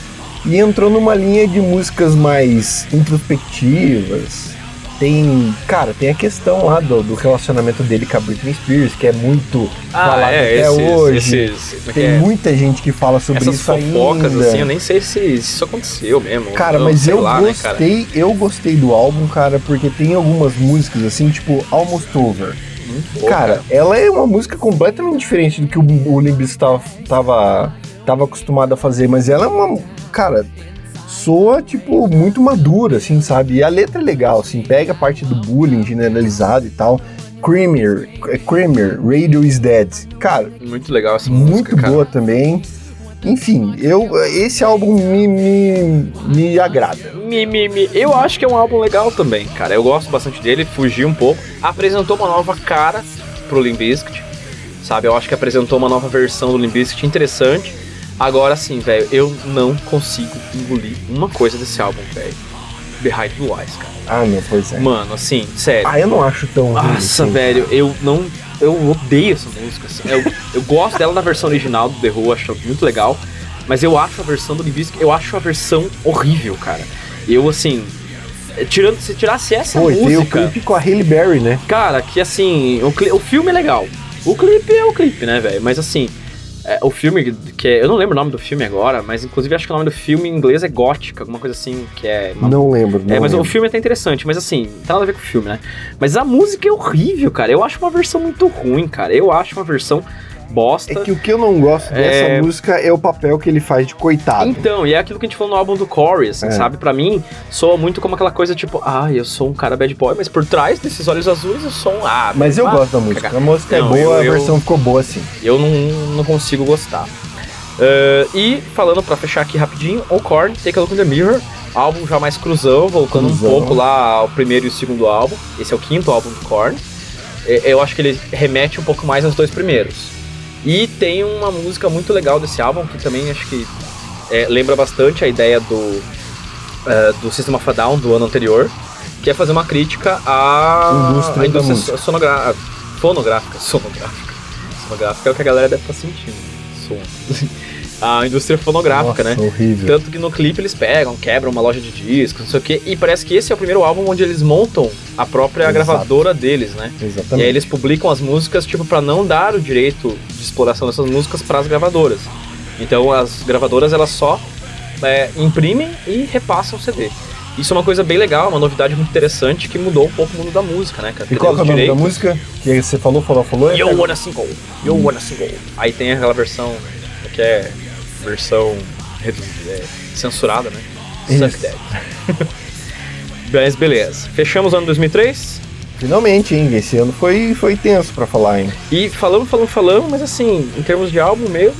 e entrou numa linha de músicas mais introspectivas. Tem, cara, tem a questão lá do, do relacionamento dele com a Britney Spears, que é muito falado até esses- hoje. esses- é tem é? muita gente que fala sobre Essas isso fofocas, ainda. assim, eu nem sei se, se isso aconteceu mesmo. Cara, Eu mas eu lá, né, gostei, eu gostei do álbum, cara, porque tem algumas músicas assim, tipo Almost Over. Muito bom, cara, ela é uma música completamente diferente do que o, o Limp Bizkit tava, tava, tava acostumado a fazer, mas ela é uma, cara, soa tipo muito madura, assim, sabe? E a letra é legal, assim, pega a parte do bullying generalizado e tal. Creamer, é Creamer, Radio is Dead. Cara, Muito legal essa muito música, cara. boa também. Enfim, eu esse álbum me, me, me agrada. Me, me, me. Eu acho que é um álbum legal também, cara. Eu gosto bastante dele, fugiu um pouco. Apresentou uma nova cara pro Limp Bizkit, sabe? Eu acho que apresentou uma nova versão do Limp Bizkit interessante. Agora sim, velho, eu não consigo engolir uma coisa desse álbum, velho. Behind Blue Eyes, cara. Ah, não, pois é. Mano, assim, sério. Ah, eu não acho tão Nossa, assim. velho, eu não. Eu odeio essa música. assim. Eu, eu gosto dela na versão original do The Who, acho muito legal. Mas eu acho a versão do Bizkit, eu acho a versão horrível, cara. Eu, assim. Tirando, se tirasse essa Pô, e tem o música. clipe com a Halle Berry, né? Cara, que assim, o, cli- o filme é legal. O clipe é o clipe, né, velho? Mas assim, é, o filme que é. Eu não lembro o nome do filme agora, mas inclusive acho que o nome do filme em inglês é Gótica, alguma coisa assim, que é. uma- Não lembro. Não é, mas lembro. o filme é até interessante, mas assim, não tem nada a ver com o filme, né? Mas a música é horrível, cara. Eu acho uma versão muito ruim, cara. Eu acho uma versão bosta. É que o que eu não gosto dessa É. música é o papel que ele faz de coitado. Então, e é aquilo que a gente falou no álbum do Corey, assim, É. sabe? Pra mim, soa muito como aquela coisa tipo, ah, eu sou um cara bad boy, mas por trás desses olhos azuis eu sou um. Ah, Mas eu ah, gosto da música. cagar. A música Não, é boa, eu- a eu- versão ficou boa assim. Eu não, não consigo gostar. Ah, e falando pra fechar aqui rapidinho, o Korn, Take a Look in the Mirror, álbum já mais cruzão, voltando Cruzão. um pouco lá ao primeiro e o segundo álbum. Esse é o quinto álbum do Korn. É, Eu acho que ele remete um pouco mais aos dois primeiros. E tem uma música muito legal desse álbum que também acho que é, lembra bastante a ideia do, é, do System of a Down do ano anterior, que é fazer uma crítica à Indústria à música. sonogra- fonográfica. Sonográfica. Sonográfica é o que a galera deve estar sentindo. Som. A indústria fonográfica, Nossa, né? horrível. Tanto que no clipe eles pegam, quebram uma loja de discos, não sei o quê, e parece que esse é o primeiro álbum onde eles montam a própria Exato. gravadora deles, né? Exatamente. E aí eles publicam as músicas, tipo, pra não dar o direito de exploração dessas músicas pras gravadoras. Então as gravadoras elas só é, imprimem e repassam o CD. Isso é uma coisa bem legal, uma novidade muito interessante que mudou um pouco o mundo da música, né, cara? E qual é o nome da música? Que você falou, falou, falou? direitos- You wanna single, you wanna single. Aí tem aquela versão que é versão reduzida, é, censurada, né? Suck that. Mas beleza. Fechamos o ano 2003. Finalmente, hein? Esse ano foi, foi tenso pra falar, hein? E falamos, falamos, falamos, mas assim, em termos de álbum mesmo,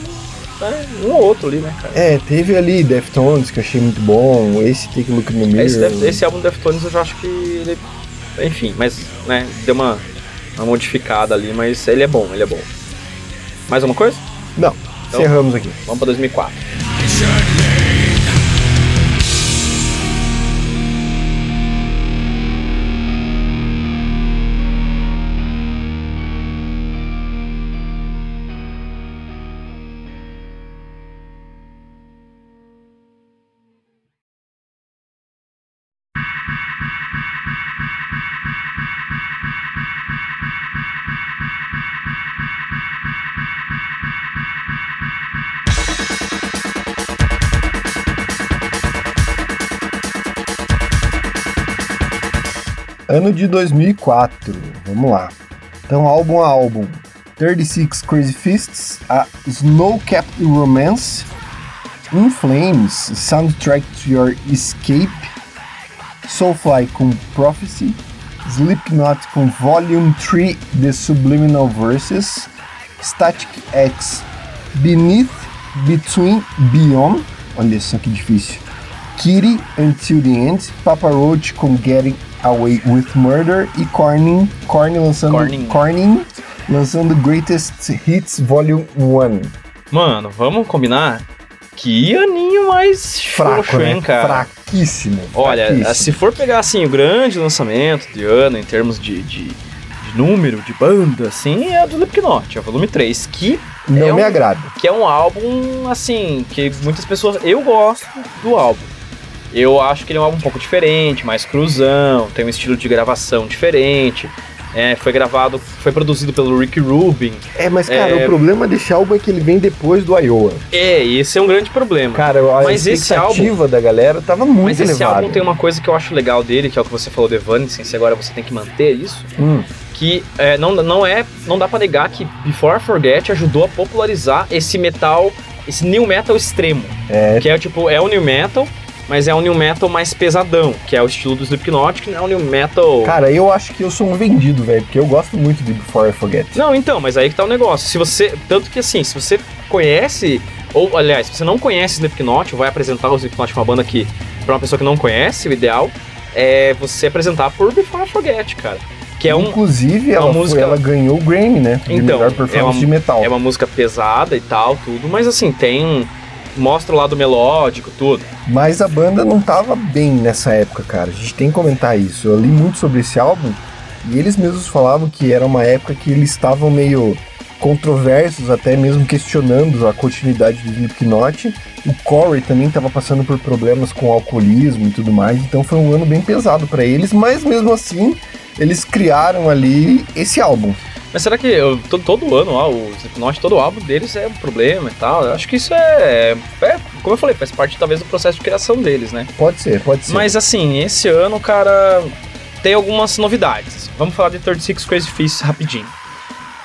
né, um ou outro ali, né, cara? É, teve ali Deftones, que eu achei muito bom. Esse Take a Look in the Mirror. Esse, Def- esse álbum Deftones eu já acho que ele. Enfim, mas, né, deu uma, uma modificada ali, mas ele é bom, ele é bom. Mais uma coisa? Não, Então- encerramos aqui. Vamos pra 2004. Ano de 2004, vamos lá. Então, álbum a álbum. 36 Crazy Fists, a Snow Capped Romance, In Flames, Soundtrack to Your Escape, Soulfly com Prophecy, Slipknot com Volume 3 The Subliminal Verses, Static X Beneath, Between, Beyond, olha só que difícil, Kitty Until the End, Papa Roach com Getting Away with Murder e Corning, Corning lançando Corning. Corning lançando Greatest Hits Volume 1. Mano, vamos combinar? Que aninho mais Fraco, né? hein, cara? Fraquíssimo. Olha, fraquíssimo. se for pegar assim o grande lançamento de ano em termos de, de, de número, de banda, assim, é do Slipknot, é o volume 3, que não é me um- agrada. que é um álbum, assim, que muitas pessoas. Eu gosto do álbum. Eu acho que ele é um álbum um pouco diferente, mais cruzão, tem um estilo de gravação diferente. É, foi gravado, foi produzido pelo Rick Rubin. É, mas cara, É. o problema desse álbum é que ele vem depois do Iowa. É, e esse é um grande problema. Cara, a Mas esse expectativa da galera tava muito Mas esse elevada. álbum tem uma coisa que eu acho legal dele, que é o que você falou do Evanescence, agora você tem que manter isso. Hum, que é, não, não é não dá pra negar que Before I Forget ajudou a popularizar esse metal esse new metal extremo é, que é tipo é o new metal mas é um new metal mais pesadão que é o estilo do Slipknot que não é um new metal cara, eu acho que eu sou um vendido, velho, porque eu gosto muito de Before I Forget. não então mas aí que tá o negócio se você tanto que assim se você conhece ou aliás se você não conhece Slipknot ou vai apresentar o Slipknot uma banda que pra uma pessoa que não conhece o ideal é você apresentar por Before I Forget cara que é um Inclusive, uma ela, música- ela ganhou o Grammy, né? De Então, melhor performance é uma- de metal. É uma música pesada e tal, tudo, mas assim, tem um. Mostra o lado melódico, tudo. Mas a banda não tava bem nessa época, cara. A gente tem que comentar isso. Eu li muito sobre esse álbum e eles mesmos falavam que era uma época que eles estavam meio controversos, até mesmo questionando a continuidade do Slipknot. O Corey também estava passando por problemas com alcoolismo e tudo mais, então foi um ano bem pesado para eles, mas mesmo assim eles criaram ali esse álbum. Mas será que eu- todo, todo ano, ó, o Slipknot, todo álbum deles é um problema e tal? Eu acho que isso é, é, Como eu falei, faz parte talvez do processo de criação deles, né? Pode ser, pode ser. Mas assim, esse ano, cara, tem algumas novidades. Vamos falar de 36 Crazy Fists rapidinho.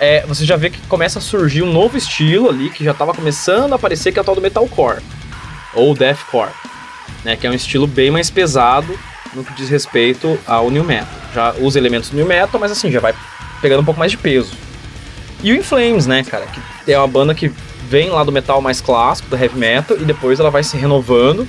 é, você já vê que começa a surgir um novo estilo ali, que já tava começando a aparecer, que é o tal do metalcore, ou deathcore, né, que é um estilo bem mais pesado no que diz respeito ao new metal. Já usa elementos do new metal, mas assim, já vai pegando um pouco mais de peso. E o In Flames, né, cara, que é uma banda que vem lá do metal mais clássico, do heavy metal, e depois ela vai se renovando,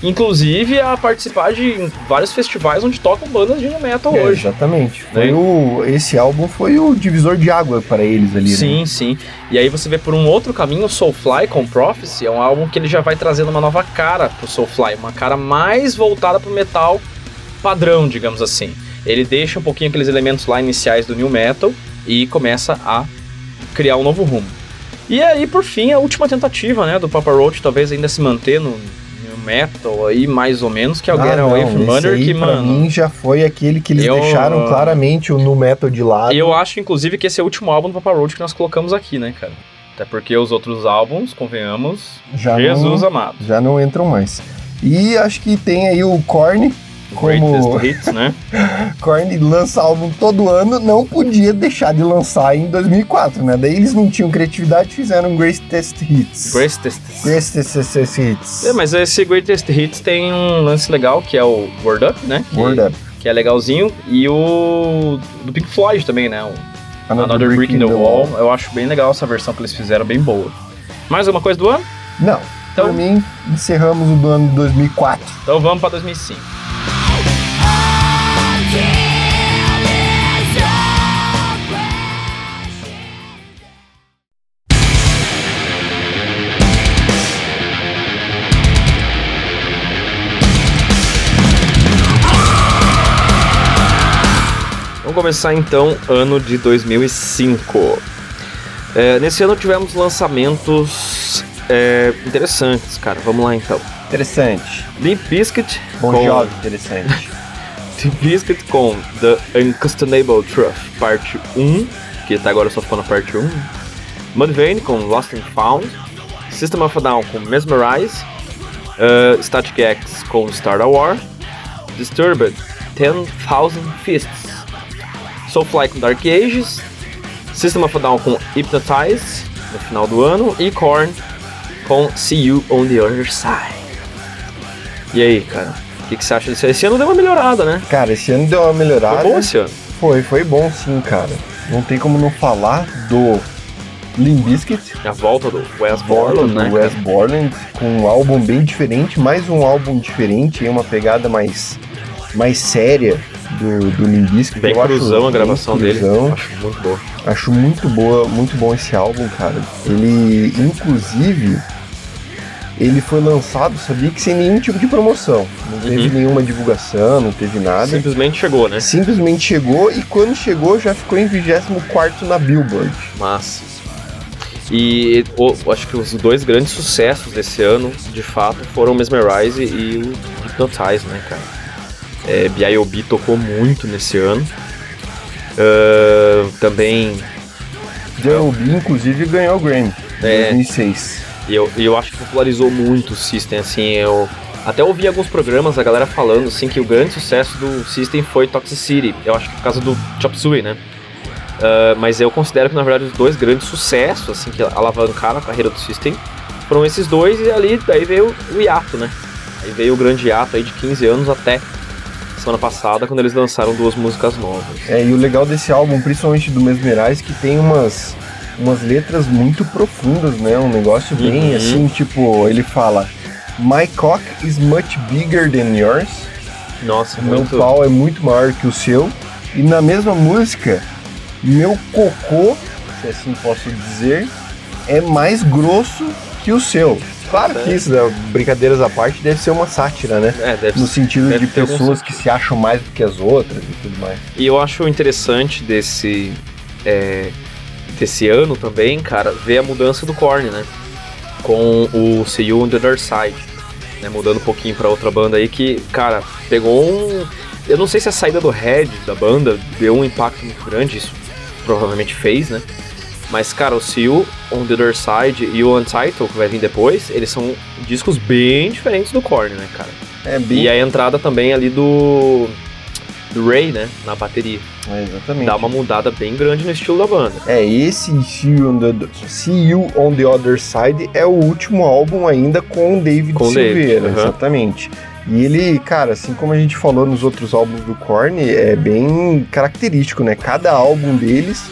inclusive a participar de vários festivais onde tocam bandas de metal É, hoje. exatamente. Foi Né? o, esse álbum foi o divisor de água para eles ali, né? Sim, sim. E aí você vê por um outro caminho, o Soulfly com Prophecy é um álbum que ele já vai trazendo uma nova cara pro Soulfly, uma cara mais voltada pro metal padrão, digamos assim. Ele deixa um pouquinho aqueles elementos lá iniciais do new metal e começa a criar um novo rumo. E aí, por fim, a última tentativa, né, do Papa Roach talvez ainda se manter no new metal aí mais ou menos, que é o Get Ah, Away não, from que, mano, mim já foi aquele que eles Eu- deixaram claramente o nu metal de lado. E eu acho, inclusive, que esse é o último álbum do Papa Roach que nós colocamos aqui, né, cara? Até porque os outros álbuns, convenhamos, Já Jesus não, amado. já não entram mais. E acho que tem aí o Korn, como Greatest Hits, né? Korn lança álbum todo ano, não podia deixar de lançar em 2004, né? Daí eles não tinham criatividade, fizeram Greatest Hits. Greatest. Greatest Hits. É, mas esse Greatest Hits tem um lance legal que é o Word Up, né? Que, Word Up. Que é legalzinho. E o do Pink Floyd também, né? O Another, Brick in the, Wall. Eu acho bem legal essa versão que eles fizeram, bem boa. Mais alguma coisa do ano? Não. Então- Pra mim, encerramos o do ano de 2004. Então vamos pra 2005. Começar então ano de 2005. É, nesse ano tivemos lançamentos é, interessantes, cara. Vamos lá então. Interessante. Limp Bizkit Bom com jogo, interessante. Limp Bizkit com The Unquestionable Truth Parte 1, que até agora só ficou na parte 1. Mudvayne com Lost and Found. System of a Down com Mesmerize. Uh, Static X com Star War. Disturbed 10,000 Fists. Soulfly com Dark Ages. System of a Down com Hypnotize no final do ano. E Korn com See You on the Other Side. E aí, cara? O que, que você acha desse? Esse ano deu uma melhorada, né? Cara, esse ano deu uma melhorada. Foi bom esse ano. Foi, foi bom sim, cara. Não tem como não falar do Limp Bizkit, A volta do Wes Borland, do né? Wes Borland, com um álbum bem diferente, mais um álbum diferente, uma pegada mais, mais séria do, do Limp Bizkit. Bem Eu acho cruzão a gravação dele. cruzão. Acho muito boa. Acho muito boa, muito bom esse álbum, cara. Ele, inclusive, ele foi lançado, sabia que sem nenhum tipo de promoção. Não teve Uhum. nenhuma divulgação, não teve nada. Simplesmente chegou, né? Simplesmente chegou e quando chegou já ficou em 24 na Billboard. Mas. E o- acho que os dois grandes sucessos desse ano, de fato, foram o Mesmerize e o Hypnotize, né, cara? É, B.I.O.B. tocou muito nesse ano. Ah, também J.O.B. inclusive ganhou o Grammy em É. 2006. E eu, eu acho que popularizou muito o System, assim, eu até ouvi alguns programas a galera falando, assim, que o grande sucesso do System foi Toxicity, eu acho que por causa do Chop Suey, né? Ah, mas eu considero que, na verdade, os dois grandes sucessos, assim, que alavancaram a carreira do System, foram esses dois, e ali, daí veio o hiato, né? Aí veio o grande hiato aí de 15 anos até semana passada, quando eles lançaram duas músicas novas. É, e o legal desse álbum, principalmente do Mesmerize, que tem umas, umas letras muito profundas, né? Um negócio bem Uhum. assim, tipo, ele fala My cock is much bigger than yours. Nossa, Meu muito... pau é muito maior que o seu. E na mesma música, meu cocô, se assim posso dizer, é mais grosso que o seu. Claro que isso, né, brincadeiras à parte, deve ser uma sátira, né? É, deve No sentido deve de pessoas que se acham mais do que as outras e tudo mais. E eu acho interessante desse é, desse ano também, cara, ver a mudança do Korn, né? Com o See You on the Other Side, né? Mudando um pouquinho pra outra banda aí que, cara, pegou um... Eu não sei se a saída do Red da banda deu um impacto muito grande, isso provavelmente fez, né? Mas, cara, o See You on the Other Side e o Untitled, que vai vir depois, eles são discos bem diferentes do Korn, né, cara? É bem E a entrada também ali do do Ray, né, na bateria. É, exatamente. Dá uma mudada bem grande no estilo da banda. É, esse See you, on the, See You on the Other Side é o último álbum ainda com o David Com Silveira, David, exatamente. E ele, cara, assim como a gente falou nos outros álbuns do Korn, é bem característico, né? Cada álbum deles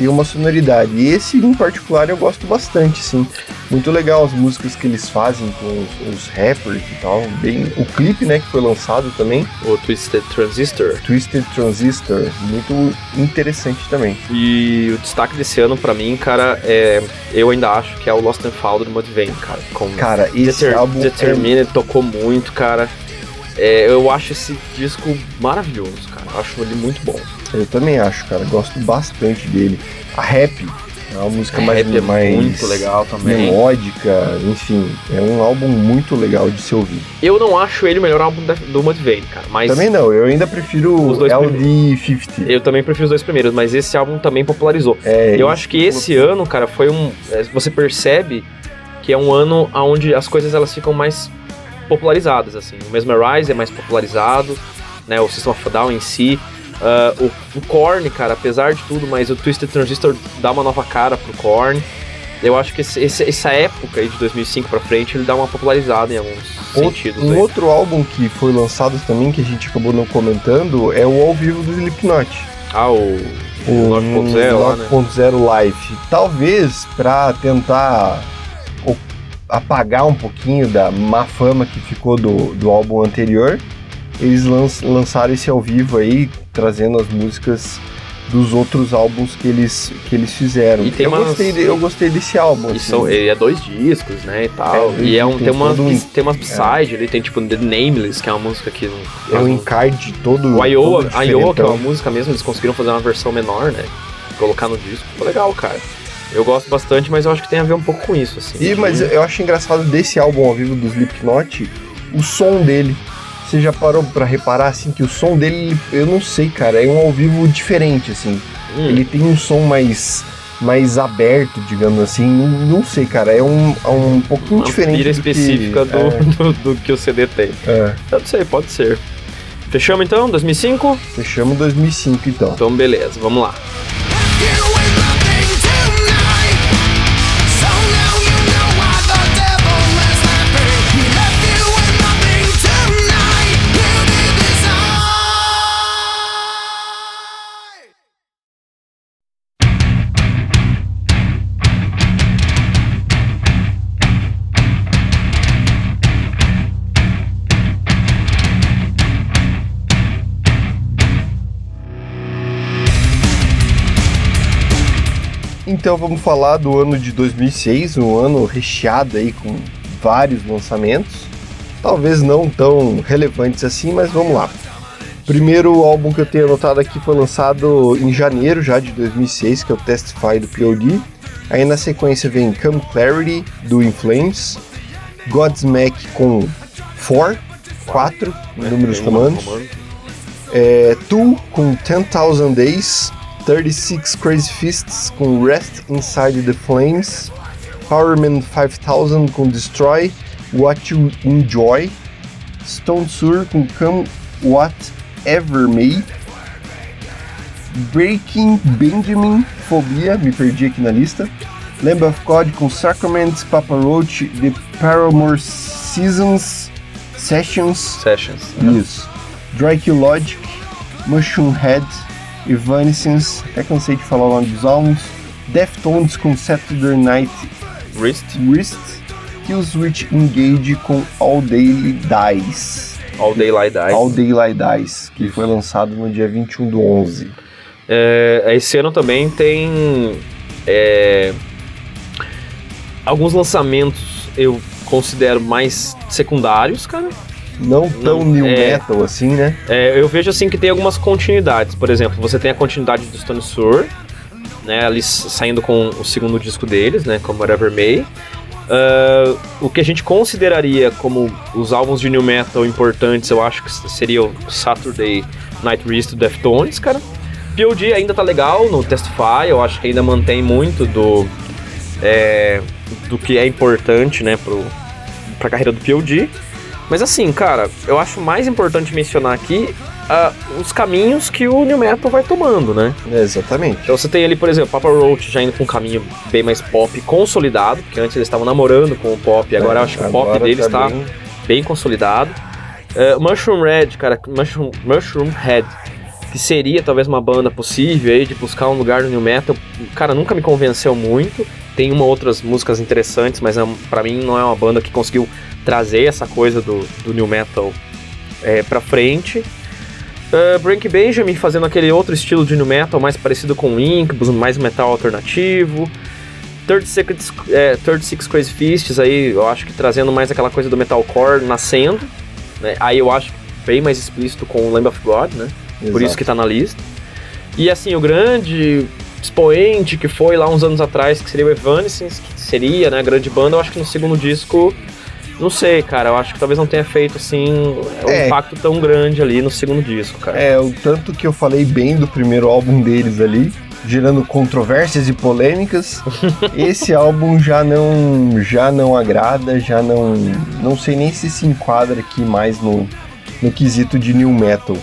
tem uma sonoridade. E esse, em particular, eu gosto bastante, sim. Muito legal as músicas que eles fazem com os, os rappers e tal. Bem, o clipe, né, que foi lançado também, O Twisted Transistor. Twisted Transistor, muito interessante também. E o destaque desse ano pra mim, cara, é. Eu ainda acho que é o Lost and Found do Mudvayne, cara. Com Cara, esse Deter álbum é Determined tocou muito, cara. É, eu acho esse disco maravilhoso, cara. Eu acho ele muito bom. Eu também acho, cara. Gosto bastante dele. A Rap é uma música mais, Rap é mais muito legal também. melódica, enfim. É um álbum muito legal de se ouvir. Eu não acho ele o melhor álbum da- do Mudvayne, cara. Mas Também não, eu ainda prefiro Os dois LD50. eu também prefiro os dois primeiros, mas esse álbum também popularizou. É, Eu acho que esse ano, cara, foi um. é, Você percebe que é um ano onde as coisas elas ficam mais popularizadas, assim. O Mesmerize é mais popularizado, né? O System of a Down em si. Ah, o, o Korn, cara, apesar de tudo, mas o Twisted Transistor dá uma nova cara pro Korn. Eu acho que esse- esse- essa época aí de 2005 pra frente, ele dá uma popularizada em alguns sentidos. um aí. outro álbum que foi lançado também, que a gente acabou não comentando, é o ao vivo do Slipknot. Ah, o, o 9.0 lá, né? 9.0 Live. Talvez pra tentar apagar um pouquinho da má fama que ficou do, do álbum anterior, eles lan- lançaram esse ao vivo aí, trazendo as músicas dos outros álbuns que eles, que eles fizeram. E tem eu, umas- gostei de- eu gostei desse álbum. E assim. são, ele é dois discos, né, e tal. É, e é um, tem tem, umas, um- tem umas b-side, ele tem tipo The Nameless, que é uma música que... É um encarte todo. o Iowa, todo Iowa, que é uma música mesmo, eles conseguiram fazer uma versão menor, né? Colocar no disco. Ficou legal, cara. Eu gosto bastante, mas eu acho que tem a ver um pouco com isso, assim. E, mas eu acho engraçado desse álbum ao vivo do Slipknot, o som dele. Você já parou pra reparar assim que o som dele, eu não sei, cara, é um ao vivo diferente assim. Hum, Ele tem um som mais mais aberto, digamos assim. Não, não sei, cara, é um, é um pouquinho uma diferente do que- específica do, é, do, do que o CD tem. é. Eu não sei, pode ser. Fechamos então, 2005? Fechamos 2005 então. Então beleza, vamos lá. You Então vamos falar do ano de 2006, um ano recheado aí com vários lançamentos, talvez não tão relevantes assim, mas vamos lá. Primeiro álbum que eu tenho anotado aqui foi lançado em janeiro já de 2006, que é o Testify do POD. Aí na sequência vem Come Clarity do In Flames, Godsmack com 4, 4 números uma romanos. romano. É, Tool com 10,000 Days, 36 Crazy Fists com Rest Inside the Flames, Powerman 5000 com Destroy, What You Enjoy, Stone Sur com Come Whatever May, Breaking Benjamin, Fobia, me perdi aqui na lista, Lamb of God com Sacraments, Papa Roach, The Paramore Seasons, Sessions, Sessions. isso. Drake Logic, Mushroom Head, Evanescence, até cansei de falar o nome dos álbuns. Deftones com Saturday Night Wrist, Wrist, Killswitch Engage com All Daily Dies. All Day Lie Die. All Daylight Dies, que foi lançado no dia 21 do 11. É, esse ano também tem é, alguns lançamentos eu considero mais secundários, cara. Não tão new é. metal assim, né? É, eu vejo assim que tem algumas continuidades. Por exemplo, você tem a continuidade do Stone Sour, né, ali s- saindo com o segundo disco deles, né, como Whatever May. Ah, o que a gente consideraria como os álbuns de new metal importantes, eu acho que seria o Saturday Night Wrist do Deftones, cara. POD ainda tá legal no Testify, eu acho que ainda mantém muito do é, do que é importante, né, pro, pra carreira do POD. Mas assim, cara, eu acho mais importante mencionar aqui ah, os caminhos que o New Metal vai tomando, né? É, exatamente. Então você tem ali, por exemplo, Papa Roach já indo com um caminho bem mais pop consolidado, porque antes eles estavam namorando com o pop, e agora eu acho que o pop É, Agora deles tá tá bem- bem consolidado. É, Mushroom Red, cara, Mushroom, Mushroom Head, que seria talvez uma banda possível aí de buscar um lugar no New Metal, cara, nunca me convenceu muito. Tem uma outras músicas interessantes, mas é, para mim não é uma banda que conseguiu trazer essa coisa do, do New Metal é, pra frente. Uh, Brank Benjamin fazendo aquele outro estilo de New Metal mais parecido com o Incubus, mais metal alternativo. 36, é, 36 Crazy Fists aí, eu acho que trazendo mais aquela coisa do metalcore nascendo. Né? Aí eu acho bem mais explícito com o Lamb of God, né? Por Exato. isso que tá na lista. E assim, o grande expoente que foi lá uns anos atrás, que seria o Evanescence, que seria, né, a grande banda, eu acho que no segundo disco, não sei, cara, eu acho que talvez não tenha feito, assim, um É. impacto tão grande ali no segundo disco, cara. É, o tanto que eu falei bem do primeiro álbum deles ali, gerando controvérsias e polêmicas. Esse álbum já não já não agrada, já não não sei nem se se enquadra aqui mais no no quesito de new metal.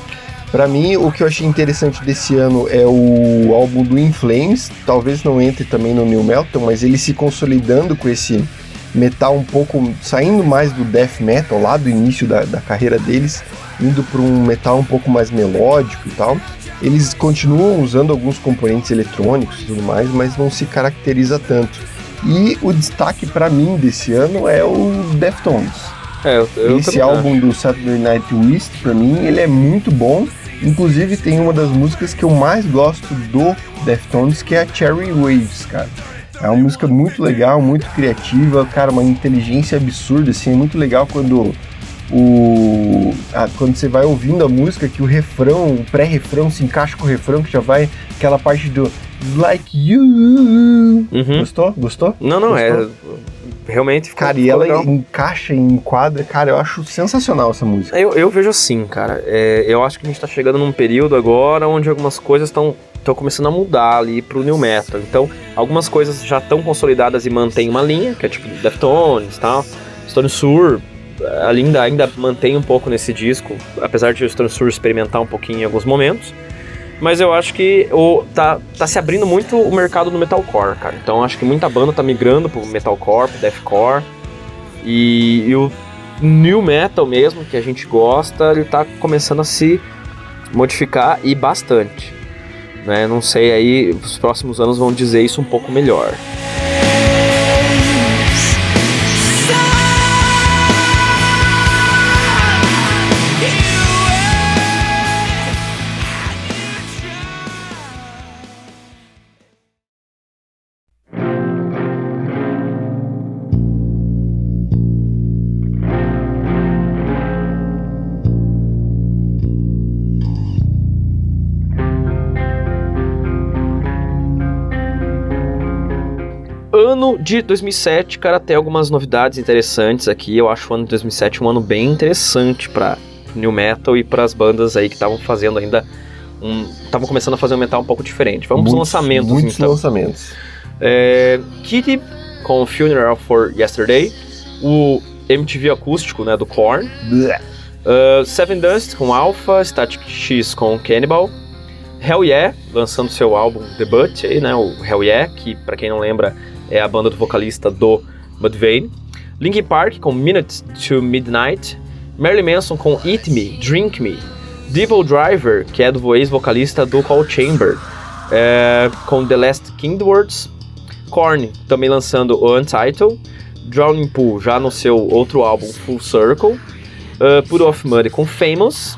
Pra mim, o que eu achei interessante desse ano é o álbum do In Flames, talvez não entre também no new metal, mas ele se consolidando com esse metal um pouco saindo mais do death metal lá do início da, da carreira deles, indo para um metal um pouco mais melódico e tal. Eles continuam usando alguns componentes eletrônicos e tudo mais, mas não se caracteriza tanto. E o destaque pra mim desse ano é o Deftones. É, eu, eu Esse álbum do Saturday Night West, pra mim, ele é muito bom. Inclusive tem uma das músicas que eu mais gosto do Deftones, que é a Cherry Waves, cara. É uma música muito legal, muito criativa, cara, uma inteligência absurda, assim, é muito legal quando o a- quando você vai ouvindo a música que o refrão, o pré-refrão se encaixa com o refrão que já vai aquela parte do Like You. Uhum. Gostou? Gostou? Não, não, é. Gostou? Realmente ficou, Cara, e ela legal. encaixa e enquadra, cara, eu acho sensacional essa música. Eu, eu vejo assim, cara. é, eu acho que a gente tá chegando num período agora onde algumas coisas estão estão começando a mudar ali pro new metal. Então, algumas coisas já estão consolidadas e mantêm uma linha, que é tipo Deftones tal. Stone Sur ainda, ainda mantém um pouco nesse disco, apesar de o Stone Sur experimentar um pouquinho em alguns momentos. Mas eu acho que o, tá, tá se abrindo muito o mercado do metalcore, cara. Então acho que muita banda tá migrando pro metalcore, pro deathcore. E, e o new metal mesmo, que a gente gosta, ele tá começando a se modificar e bastante. Né? Não sei aí, os próximos anos vão dizer isso um pouco melhor. De 2007, cara, tem algumas novidades interessantes aqui. Eu acho o ano de 2007 um ano bem interessante para new metal e para as bandas aí que estavam fazendo ainda um, estavam começando a fazer um metal um pouco diferente. Vamos Muitos- pros lançamentos Muitos então. lançamentos. É, Kitty com Funeral for Yesterday, o MTV acústico, né, do Korn. Uh, Seven Dust com Alpha, Static X com Cannibal, Hell Yeah, lançando seu álbum Debut aí, né, o Hell Yeah, que pra quem não lembra é a banda do vocalista do Mudvayne, Linkin Park com Minutes to Midnight, Marilyn Manson com Eat Me, Drink Me, Devil Driver, que é do ex-vocalista do Call Chamber, é, com The Last Kingwords, Korn também lançando o Untitled, Drowning Pool já no seu outro álbum Full Circle, uh, Put Off Money com Famous,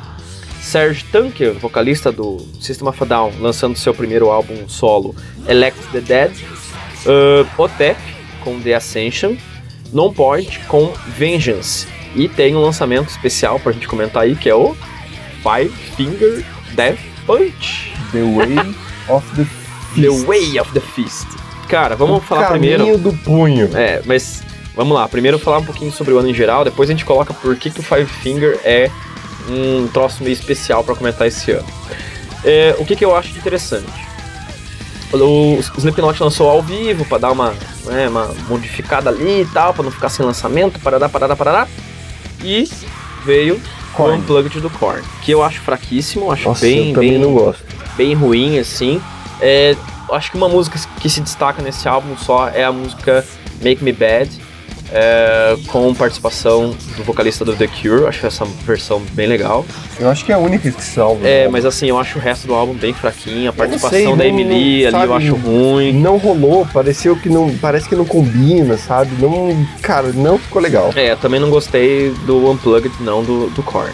Serge Tankian, vocalista do System of a Down, lançando seu primeiro álbum solo Elect the Dead, uh, Otep com The Ascension, Non Point com Vengeance, e tem um lançamento especial pra gente comentar aí que é o Five Finger Death Punch. The Way of the The Fist. Way of the Fist. Cara, vamos O falar primeiro. do punho. É, mas vamos lá. Primeiro falar um pouquinho sobre o ano em geral, depois a gente coloca por que, que o Five Finger é um troço meio especial pra comentar esse ano. É, o que, que eu acho interessante? O Slipknot lançou ao vivo pra dar uma, né, uma modificada ali e tal, pra não ficar sem lançamento, parará, parará, parará. E veio Korn. o Unplugged do Korn, que eu acho fraquíssimo, acho Nossa, bem, bem, bem ruim, assim. É, acho que uma música que se destaca nesse álbum só é a música Make Me Bad, é, com participação do vocalista do The Cure, acho essa versão bem legal. Eu acho que é a única que salva. É, mas assim, eu acho o resto do álbum bem fraquinho, a participação sei, da Emily não- ali eu sabe, acho ruim. Não rolou, pareceu que não. Parece que não combina, sabe? Não. Cara, não ficou legal. É, também não gostei do Unplugged, não, do, do Korn.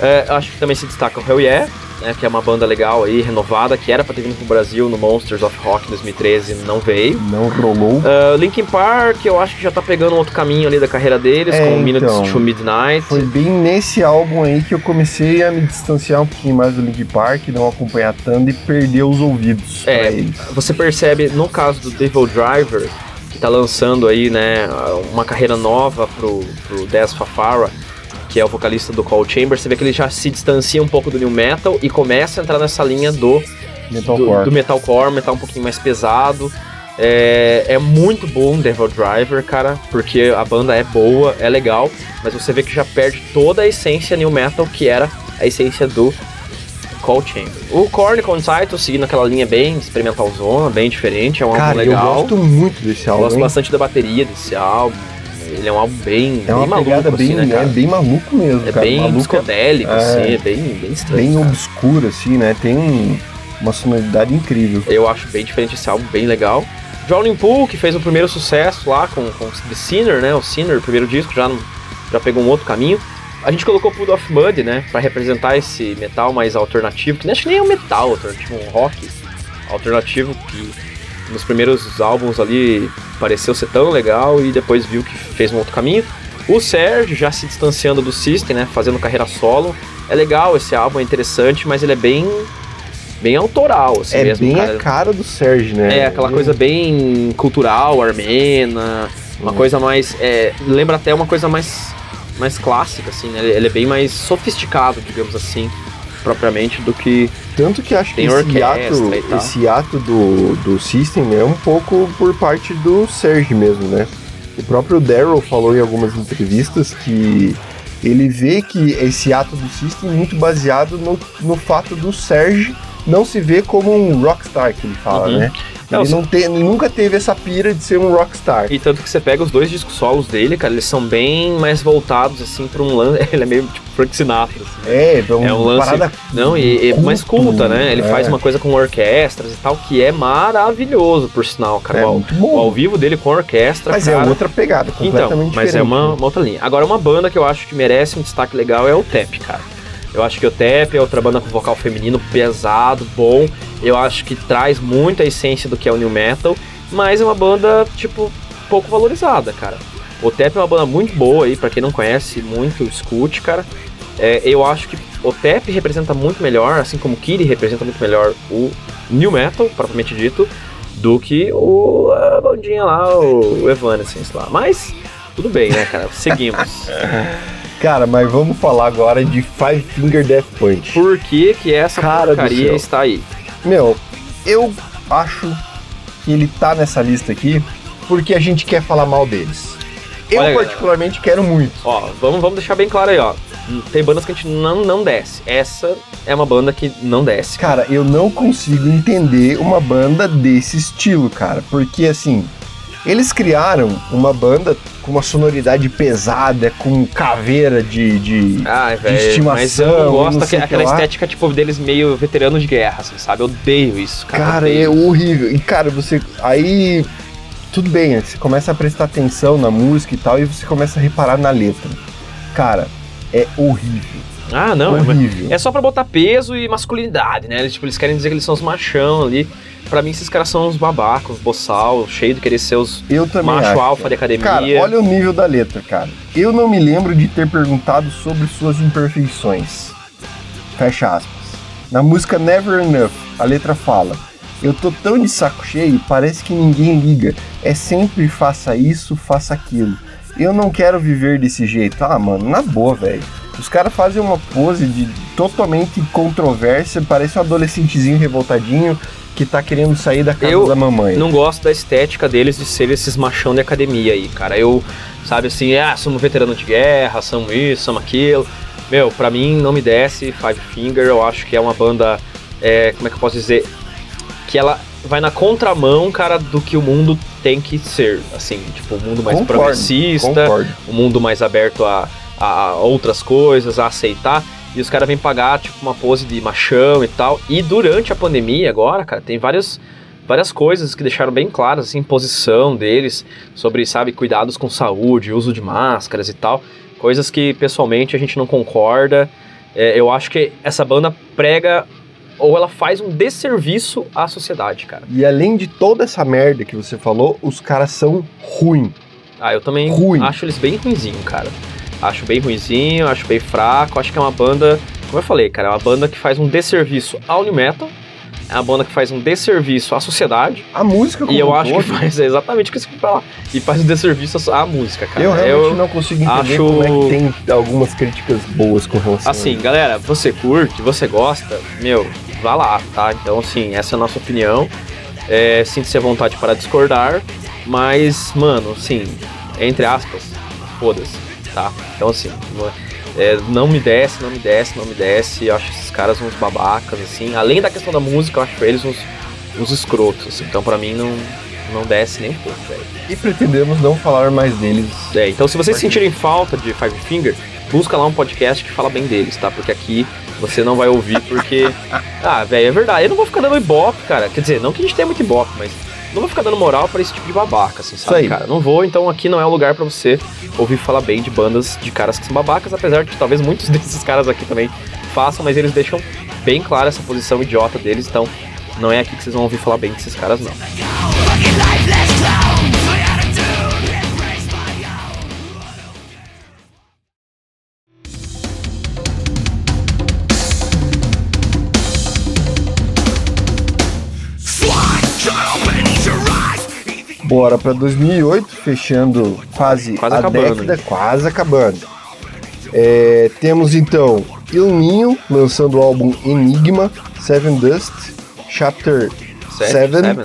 É, acho que também se destaca o Hell Yeah, né, que é uma banda legal aí, renovada, que era pra ter vindo pro Brasil no Monsters of Rock 2013, não veio. Não rolou. Uh, Linkin Park, eu acho que já tá pegando um outro caminho ali da carreira deles, É, com Minutes então. to Midnight. Foi bem nesse álbum aí que eu comecei a me distanciar um pouquinho mais do Linkin Park, não acompanhar tanto e perder os ouvidos É. Você percebe, no caso do Devil Driver, que tá lançando aí, né, uma carreira nova pro, pro Dez Fafara, que é o vocalista do Call Chamber, você vê que ele já se distancia um pouco do new metal e começa a entrar nessa linha do do, Metalcore. do metalcore, metal um pouquinho mais pesado. É, é muito bom Devil Driver, cara, porque a banda é boa, é legal, mas você vê que já perde toda a essência new metal que era a essência do Call Chamber. O Korn com Title seguindo aquela linha bem experimentalzona, bem diferente, é um Cara, álbum eu legal. gosto muito desse álbum. Gosto hein? bastante da bateria desse álbum. Ele é um álbum bem, É uma bem maluco, assim, bem, né, cara? é bem maluco mesmo, É cara. bem maluco, psicodélico, é. assim, é bem, bem estranho. bem cara. obscuro, assim, né? Tem um- uma sonoridade incrível. Eu acho bem diferente esse álbum, bem legal. Drowning Pool, que fez o primeiro sucesso lá com, com The Sinner, né? O Sinner, o primeiro disco, já, não- já pegou um outro caminho. A gente colocou Pool of Mud, né? Pra representar esse metal mais alternativo, que acho que nem é um metal alternativo, um rock alternativo, que nos primeiros álbuns ali pareceu ser tão legal e depois viu que fez um outro caminho. O Sérgio já se distanciando do System, né? Fazendo carreira solo. É legal esse álbum, é interessante, mas ele é bem bem autoral, assim é mesmo, bem cara. a cara do Sérgio, né? É, aquela coisa bem cultural, armena, uma Uhum. coisa mais. é, lembra até uma coisa mais, mais clássica, assim, né? Ele é bem mais sofisticado, digamos assim, propriamente, do que. Tanto que acho que esse ato, esse ato do, do System é um pouco por parte do Sérgio mesmo, né? O próprio Daryl falou em algumas entrevistas que ele vê que esse ato do System é muito baseado no, no fato do Sérgio não se ver como um rockstar, que ele fala, Uhum. né? Não, ele não ele nunca teve essa pira de ser um rockstar. E tanto que você pega os dois discos solos dele, cara, eles são bem mais voltados, assim, pra um lance. Ele é meio tipo Frank Sinatra, assim. É, é, uma É um lance. parada Não, e, e culto, mais culta, né? Ele é. faz uma coisa com orquestras e tal, que é maravilhoso, por sinal, cara. É o, o ao vivo dele com orquestra. Mas cara, é outra pegada, completamente Então, mas é diferente, uma, né? uma outra linha. Agora, uma banda que eu acho que merece um destaque legal é o Tep, cara. Eu acho que o Tep é outra banda com vocal feminino pesado, bom. Eu acho que traz muito a essência do que é o New Metal, mas é uma banda, tipo, pouco valorizada, cara. O Tep é uma banda muito boa aí, pra quem não conhece, muito escute, cara. É, eu acho que o Tep representa muito melhor, assim como o Kiri representa muito melhor o New Metal, propriamente dito, do que o a bandinha lá, o Evanescence lá. Mas, tudo bem, né, cara? Seguimos. Cara, mas vamos falar agora de Five Finger Death Punch. Por que que essa Cara porcaria está aí? Meu, eu acho que ele tá nessa lista aqui porque a gente quer falar mal deles. Eu Olha, particularmente quero muito. Ó, vamos, vamos deixar bem claro aí, ó. Tem bandas que a gente não, não desce. Essa é uma banda que não desce. Cara, eu não consigo entender uma banda desse estilo, cara. Porque assim, eles criaram uma banda com uma sonoridade pesada, com caveira de. de... Ai, velho, estimação, mas eu gosto daquela aquela estética, tipo, deles meio veterano de guerra, assim, sabe? Eu odeio isso, cara. Cara, é horrível. E cara, você. Aí. Tudo bem, você começa a prestar atenção na música e tal, e você começa a reparar na letra. Cara, é horrível. Ah, não, é, horrível. é só pra botar peso e masculinidade, né? Eles, tipo, eles querem dizer que eles são os machão ali. Pra mim, esses caras são uns babacos, boçal, cheio de querer ser os Eu também macho acho. alfa de academia. Cara, olha o nível da letra, cara. Eu não me lembro de ter perguntado sobre suas imperfeições. Fecha aspas. Na música Never Enough, a letra fala: Eu tô tão de saco cheio, parece que ninguém liga. É sempre faça isso, faça aquilo. Eu não quero viver desse jeito. Ah, mano, na boa, velho. Os caras fazem uma pose de totalmente controvérsia, parece um adolescentezinho revoltadinho que tá querendo sair da casa Eu da mamãe. Não gosto da estética deles de ser esses machão de academia aí, cara. Eu sabe assim, ah, somos veterano de guerra, somos isso, somos aquilo. Meu, pra mim não me desce Five Finger, eu acho que é uma banda, é, como é que eu posso dizer, que ela vai na contramão, cara, do que o mundo tem que ser, assim, tipo, o mundo mais Concordo, progressista, o mundo mais aberto a, a outras coisas, a aceitar. E os caras vêm pagar, tipo, uma pose de machão e tal. E durante a pandemia agora, cara, tem várias, várias coisas que deixaram bem claras, assim, posição deles sobre, sabe, cuidados com saúde, uso de máscaras e tal. Coisas que, pessoalmente, a gente não concorda. É, eu acho que essa banda prega ou ela faz um desserviço à sociedade, cara. E além de toda essa merda que você falou, os caras são ruins. Ah, eu também Ruim. acho eles bem ruinzinho, cara. Acho bem ruinzinho, acho bem fraco. Acho que é uma banda, como eu falei, cara, é uma banda que faz um desserviço ao new metal. É uma banda que faz um desserviço à sociedade. A música como e eu um acho que todo, faz é exatamente o que você falar. E faz um desserviço à música, cara. Eu realmente Eu- não consigo entender acho- como é que tem algumas críticas boas com relação Assim, galera, você curte, você gosta, meu, vá lá, tá? Então, assim, essa é a nossa opinião. É, Sinta-se à vontade para discordar, mas, mano, assim, entre aspas, foda-se, tá? Então, assim, não, é, não me desce, não me desce, não me desce. Eu acho esses caras uns babacas, assim. Além da questão da música, eu acho eles uns, uns escrotos, assim. Então, pra mim, não, não desce nem um pouco, velho. E pretendemos não falar mais deles. É, então se vocês sentirem falta de Five Finger, busca lá um podcast que fala bem deles, tá? Porque aqui você não vai ouvir porque. Ah, velho, é verdade. Eu não vou ficar dando ibope, cara. Quer dizer, não que a gente tenha muito ibope, mas não vou ficar dando moral pra esse tipo de babaca, assim, sabe, cara? Não vou, então aqui não é o lugar pra você ouvir falar bem de bandas de caras que são babacas, apesar de que talvez muitos desses caras aqui também façam, mas eles deixam bem clara essa posição idiota deles, então não é aqui que vocês vão ouvir falar bem desses caras, não. Bora pra 2008, fechando quase, Quase a acabando, década, quase acabando. É, temos então Il Ninho lançando o álbum Enigma, Seven Dust, Chapter Sete, Seven, seven, né?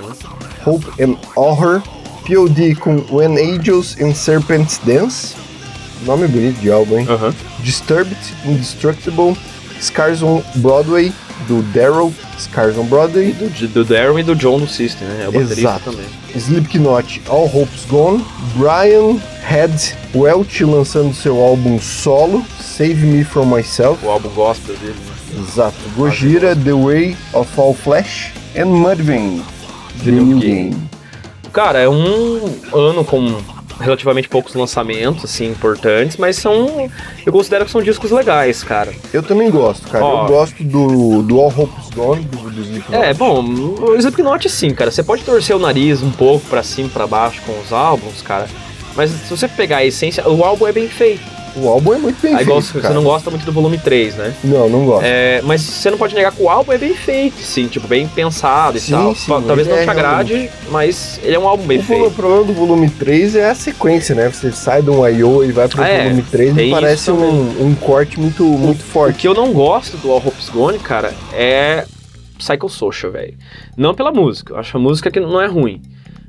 Hope and Horror, POD com When Angels and Serpents Dance, nome bonito de álbum, hein? Aham. Disturbed, Indestructible, Scars on Broadway, do Daryl, Scars on Broadway, Do, do Darren e do John do System, né? É o baterista Exato. também. Slipknot, All Hopes Gone, Brian Head Welch lançando seu álbum solo, Save Me From Myself, O álbum gospel dele, né? exato, Gojira, The Way of All Flesh, and Mudvayne, The, New Game. Cara, é um ano com relativamente poucos lançamentos, assim, importantes, mas são. Eu considero que são discos legais, cara. Eu também gosto, cara, Ó. eu gosto do, do All Hopes Gone, do, do Slipknot. É, bom, o Slipknot sim, cara. Você pode torcer o nariz um pouco pra cima e pra baixo com os álbuns, cara. Mas se você pegar a essência, o álbum é bem feito. O álbum é muito bem Aí feito, igual você não gosta muito do volume 3, né? Não, não gosto. É, mas você não pode negar que o álbum é bem feito, sim, tipo, bem pensado e Sim, tal. sim, Talvez não é te agrade, mas ele é um álbum bem O, vo- o feito. problema do volume 3 é a sequência, né? Você sai de um I.O. e vai pro Ah, é, volume 3 tem e parece um, um corte muito, muito O forte. que eu não gosto do All Hopes Gone, cara, é Psychosocial, velho. Não pela música, eu acho a música que não é ruim.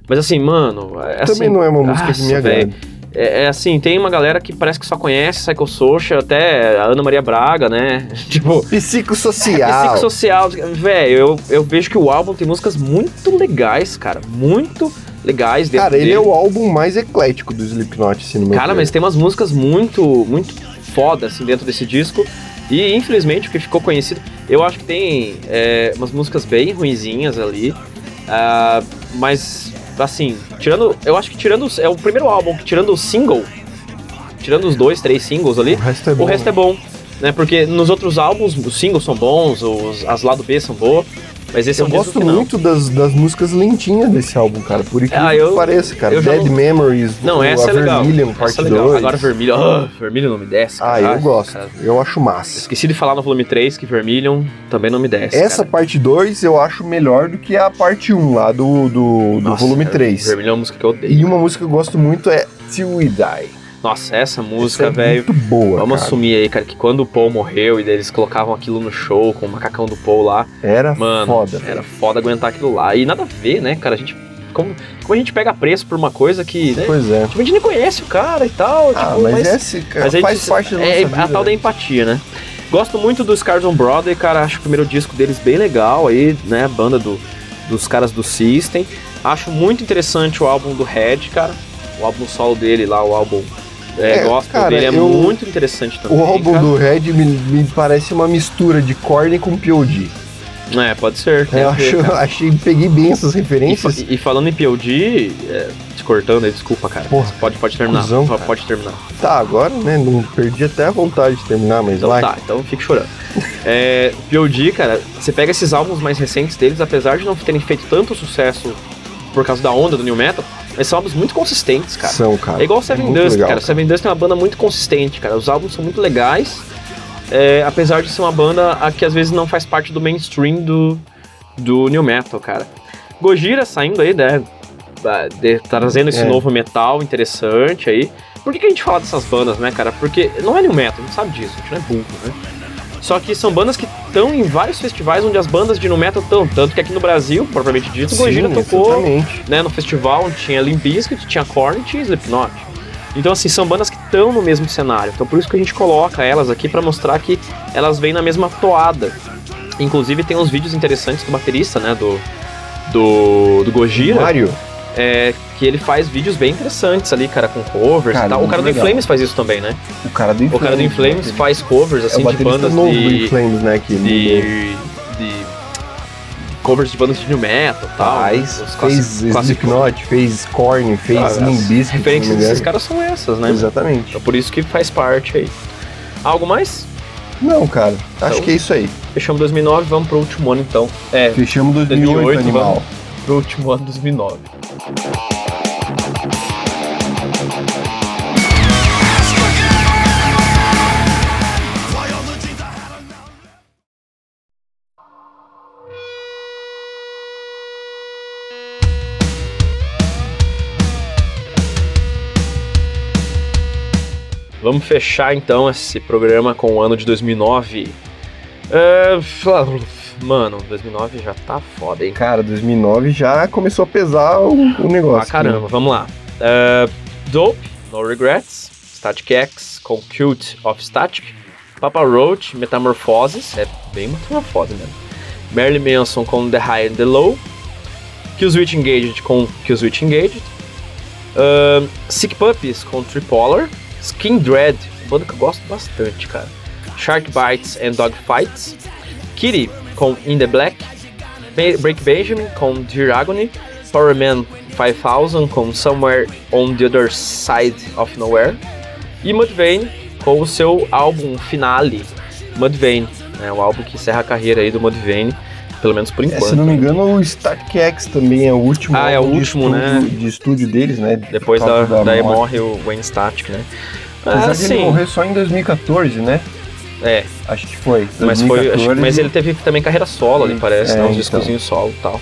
Mas assim, mano, é Também assim, não é uma música que nossa, me agrada. velho. É, é assim, tem uma galera que parece que só conhece Psychosocial, até a Ana Maria Braga, né? tipo, Psicossocial. Psicossocial, velho, eu, eu vejo que o álbum tem músicas muito legais, cara, muito legais dentro Cara, ele dele. é o álbum mais eclético do Slipknot, assim, no meu Cara, ver. mas tem umas músicas muito, muito foda, assim, dentro desse disco. E, infelizmente, o que ficou conhecido... Eu acho que tem é, umas músicas bem ruinzinhas ali. ah, mas, assim, tirando... Eu acho que tirando... É o primeiro álbum que, tirando o single... Tirando os dois, três singles ali... O resto é bom. O resto é bom, né? Porque nos outros álbuns, os singles são bons, os, as lado B são boas. Mas esse é Eu um disco gosto muito das, das músicas lentinhas desse álbum, cara. Por incrível Ah, eu- que pareça, cara. Dead não- Memories, Não, o essa é legal. Vermilion, parte é legal. 2. Agora Vermilion... Ah, Vermilion não me desce, Ah, cara. eu gosto. Cara, Eu acho massa. Esqueci de falar no volume 3 que Vermilion também não me desce. Essa cara. parte 2 eu acho melhor do que a parte 1 lá do, do, do Nossa, volume é, 3. Vermilion é uma música que eu odeio. E uma música que eu gosto muito é Till We Die. Nossa, essa música, Essa é velho. muito boa, Vamos cara. assumir aí, cara, que quando o Paul morreu e eles colocavam aquilo no show com o macacão do Paul lá, Era mano, foda. era foda aguentar aquilo lá. E nada a ver, né, cara? A gente Como, como a gente pega preço por uma coisa que. Né, Pois é. tipo, a gente nem conhece o cara e tal. Ah, tipo, mas, esse, cara, mas a gente- faz parte da nossa é, vida. a tal da né? empatia, né? Gosto muito dos Scars on Broadway, cara. Acho o primeiro disco deles bem legal aí, né? Banda do, dos caras do System. Acho muito interessante o álbum do Red, cara. O álbum solo dele lá, o álbum é, É, gospel cara, dele é eu- muito interessante também. O álbum cara. do Red me, me parece uma mistura de Korn com POD. É, pode ser. tem Eu ver, acho, cara. achei, peguei bem essas E, referências. e falando em POD, é, te cortando aí, desculpa, cara. Porra, pode, pode terminar. pode, pode terminar. Tá, agora, né, não perdi até a vontade de terminar, mas Então vai. tá, então fique chorando. É, POD, cara, você pega esses álbuns mais recentes deles, apesar de não terem feito tanto sucesso por causa da onda do New Metal, mas são álbuns muito consistentes, cara. São, cara. É igual o Seven Dust, legal, cara. O Seven Dust é uma banda muito consistente, cara. Os álbuns são muito legais, é, apesar de ser uma banda a que às vezes não faz parte do mainstream do, do New Metal, cara. Gojira saindo aí, né? de- trazendo esse É. novo metal interessante aí. Por que, que a gente fala dessas bandas, né, cara? Porque não é New Metal, a gente sabe disso, a gente não é burro, né? Só que são bandas que estão em vários festivais onde as bandas de New Metal estão. Tanto que aqui no Brasil, propriamente dito, Gojira tocou exatamente. né, no festival onde tinha Limp Bizkit, tinha Korn e tinha Slipknot. Então, assim, são bandas que estão no mesmo cenário. Então, por isso que a gente coloca elas aqui pra mostrar que elas vêm na mesma toada. Inclusive, tem uns vídeos interessantes do baterista, né, do, do, do Gojira, Mário, é, que ele faz vídeos bem interessantes ali, cara, com covers Cara, e tal. O cara do. Inflames faz isso também, né? o cara do O cara do Inflames né, faz covers, É assim, o de bandas novo do de, Inflames, né? Que de, de covers de bandas de new metal e tal. faz, os fez. Slipknot, fez Korn, fez Ah, se referências desses caras são essas, né? Exatamente. Então por isso que faz parte aí. Algo mais? Não, cara, acho Então- que é isso aí. Fechamos 2009, vamos pro último ano então. É, Fechamos 2008, 2008, animal. vamos pro último ano 2009. Vamos fechar então esse programa com o ano de 2009. É, mano, 2009 já tá foda, hein? Cara, 2009 já começou a pesar o, o negócio. Ah, caramba, vamos lá. É, Dope, No Regrets, Static X com Cult of Static, Papa Roach, Metamorphoses, é bem metamorfose mesmo. Marilyn Manson com The High and the Low, Killswitch Engaged com Killswitch Engaged, Ahn, Sick Puppies com Tripolar, Skin Dread, banda que eu gosto bastante, cara. Shark Bites and Dog Fights, Kitty com In the Black, Break Benjamin com Dear Agony, Power Man 5000 com Somewhere on the Other Side of Nowhere e Mudvayne com o seu álbum finale, Mudvayne, né, o álbum que encerra a carreira aí do Mudvayne, pelo menos por É, enquanto. se não me engano, o Static X também é o último Ah, é o de último, estúdio- né? de estúdio deles, né? Depois da, causa daí morte. morre o Wayne Static, né? Apesar Ah, de ele morrer só em 2014, né? É, Acho que foi. mas, foi, 2014. mas ele teve também carreira solo ali, parece, É, né? Uns então. discozinhos solo e tal.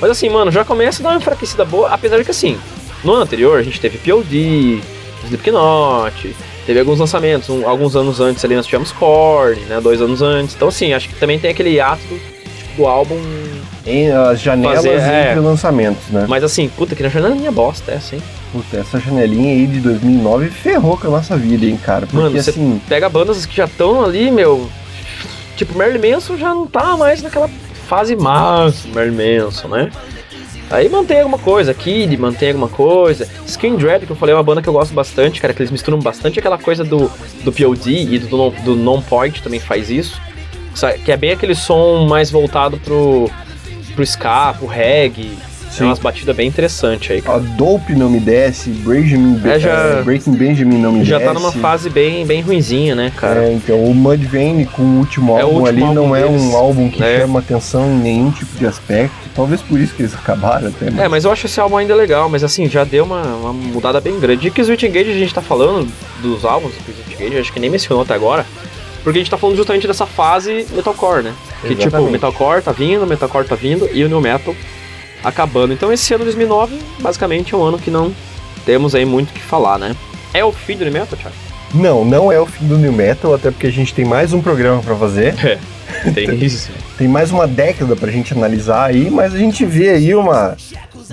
Mas assim, mano, já começa a dar uma enfraquecida boa, apesar de que assim, no ano anterior a gente teve POD, Slipknot, teve alguns lançamentos, um- alguns anos antes ali nós tivemos Korn, né? Dois anos antes. Então assim, acho que também tem aquele ato do, tipo, do álbum. Em as janelas Fazer, é. entre lançamentos, né? Mas assim, puta, que na janelinha bosta essa, hein? Puta, essa janelinha aí de 2009 ferrou com a nossa vida, hein, cara? Porque Mano, assim, pega bandas que já estão ali, meu. Tipo, Marilyn Manson já não tá mais naquela fase máxima, Marilyn Manson, né? Aí mantém alguma coisa, Kid mantém alguma coisa. Skin Dread, que eu falei, é uma banda que eu gosto bastante, cara, que eles misturam bastante aquela coisa do, do POD e do, do Non-Point também faz isso. Que é bem aquele som mais voltado pro, pro ska, pro reggae. Sim. Tem umas batidas bem interessantes aí, cara. a Dope não me desce, Benjamin, É, já- eh, Breaking Benjamin não me Já desce. tá numa fase bem, bem ruinzinha, né, cara? É, então, o Mudvayne com o último É o álbum último ali álbum não é deles, um álbum que né? chama atenção em nenhum tipo de aspecto. Talvez por isso que eles acabaram até. É, mas eu acho esse álbum ainda legal, mas assim, já deu uma, uma mudada bem grande. E que o Switch Engage a gente tá falando dos álbuns do Switch Engage, acho que nem mencionou até agora, porque a gente tá falando justamente dessa fase metalcore, né? Que tipo, o metalcore tá vindo, o metalcore tá vindo e o new metal acabando. Então esse ano 2009, basicamente, é um ano que não temos aí muito o que falar, né? É o fim do new metal, Thiago? Não, não é o fim do New Metal, até porque a gente tem mais um programa pra fazer. Tem isso. Tem mais uma década pra gente analisar aí, mas a gente vê aí uma,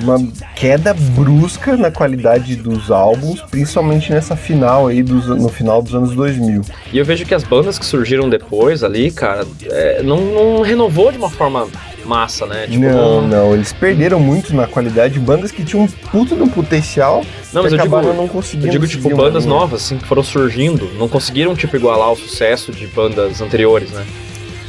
uma queda brusca na qualidade dos álbuns, principalmente nessa final aí, dos, no final dos anos 2000. E eu vejo que as bandas que surgiram depois ali, cara, é, não, não renovou de uma forma massa, né? Tipo, não, não, eles perderam muito na qualidade. Bandas que tinham um puto no potencial Não, mas eu digo, não conseguindo. eu digo tipo, bandas novas, assim, que foram surgindo, não conseguiram, tipo, igualar o sucesso de bandas anteriores, né?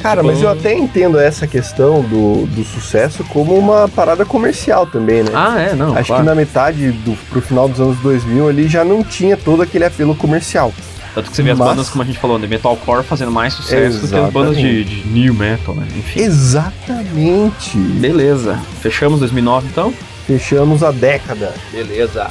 Cara, mas eu Tipo, até entendo essa questão do, do sucesso como uma parada comercial também, né? Ah, é, não, Acho claro. que na metade do pro final dos anos 2000 ali já não tinha todo aquele apelo comercial. Tanto que você vê as Mas- bandas, como a gente falou, de metalcore fazendo mais sucesso do que as bandas de, de new metal, né? Enfim. Exatamente. Beleza. Fechamos 2009, então? Fechamos a década. Beleza.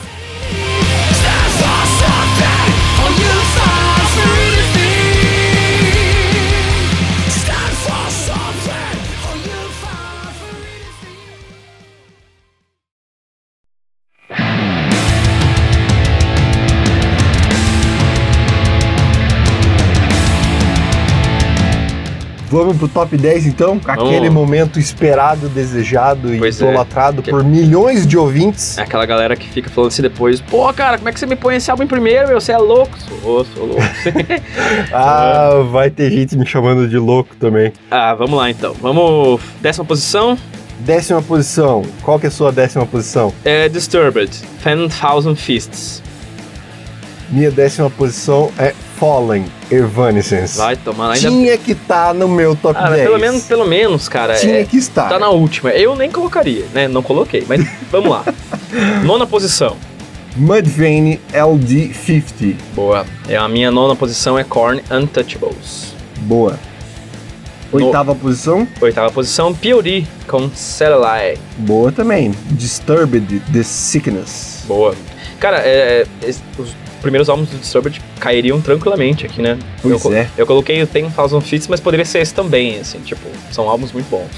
Vamos pro top 10 então? Aquele momento esperado, desejado e Pois é. idolatrado Que- por milhões de ouvintes. É aquela galera que fica falando assim depois, pô, cara, como é que você me põe esse álbum em primeiro, meu? Você é louco? Sou, sou louco. Ah, vai ter gente me chamando de louco também. ah, vamos lá então. Vamos. Décima posição Décima posição. Qual que é a sua décima posição? é Disturbed, Ten Thousand Fists. Minha décima posição é Fallen, Evanescence. Vai tomar ainda. Tinha que estar no meu top Ah, mas 10. pelo menos, pelo menos, cara, Tinha é, que estar. tá na última. Eu nem colocaria, né? Não coloquei, mas vamos lá. Nona posição. Mudvayne LD50. Boa. É, a minha nona posição é Korn Untouchables. Boa. Oitava posição, Oitava posição, P.O.D. com Satellite. boa também. Disturbed, The Sickness. Boa. Cara, é, é, os primeiros álbuns do Disturbed cairiam tranquilamente aqui, né? Pois eu, é. Eu coloquei o Ten Thousand Fits, mas poderia ser esse também, assim, tipo, são álbuns muito bons.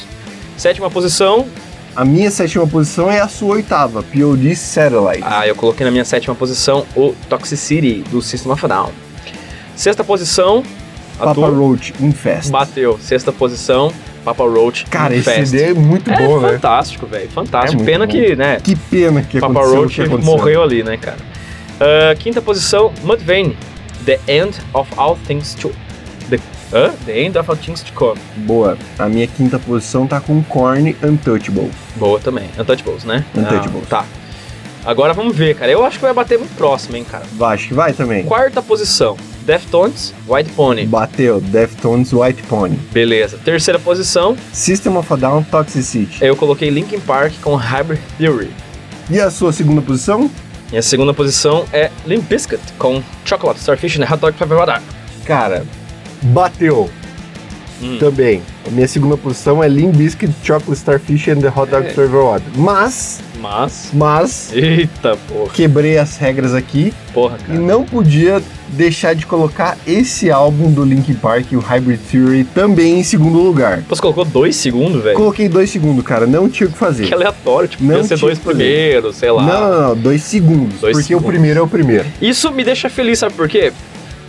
Sétima posição, A minha sétima posição é a sua oitava, POD Satellite. ah, eu coloquei na minha sétima posição o Toxicity, do System of a Down. Sexta posição, Papa tua Roach, Infest. bateu. Sexta posição, Papa Roach. Cara, esse. CD é muito é bom, né? fantástico, velho, É fantástico. muito Pena bom. que, né, Que pena que Papa aconteceu o Roach aconteceu. morreu ali, né, cara? Ah, quinta posição, Mudvayne, The End of All Things to... The, hã? The End of All Things to Come. Boa. A minha quinta posição tá com Korn Untouchable. Boa também. Untouchables, né? Untouchables. Ah, tá. Agora vamos ver, cara. Eu acho que vai bater muito próximo, hein, cara. Acho que vai também. Quarta posição, Deftones, White Pony. Bateu. Deftones White Pony. Beleza. Terceira posição, System of a Down Toxicity. eu coloquei Linkin Park com Hybrid Theory. E a sua segunda posição? E a segunda posição é Limp Bizkit com Chocolate, Starfish and Hot Dog Water. Cara, bateu. Hum. Também. A minha segunda posição é Limp Bizkit, Chocolate Starfish and the Hot Dog É. Server Water. Mas, Mas... mas, Eita, porra. quebrei as regras aqui Porra, e cara. não podia deixar de colocar esse álbum do Linkin Park, o Hybrid Theory, também em segundo lugar. Você colocou dois segundos, velho? Coloquei dois segundos, cara, não tinha o que fazer. Que aleatório, tipo, Não ser dois primeiros, sei lá. Não, não, não, dois segundos. Dois porque segundos. o primeiro é o primeiro. Isso me deixa feliz, sabe por quê?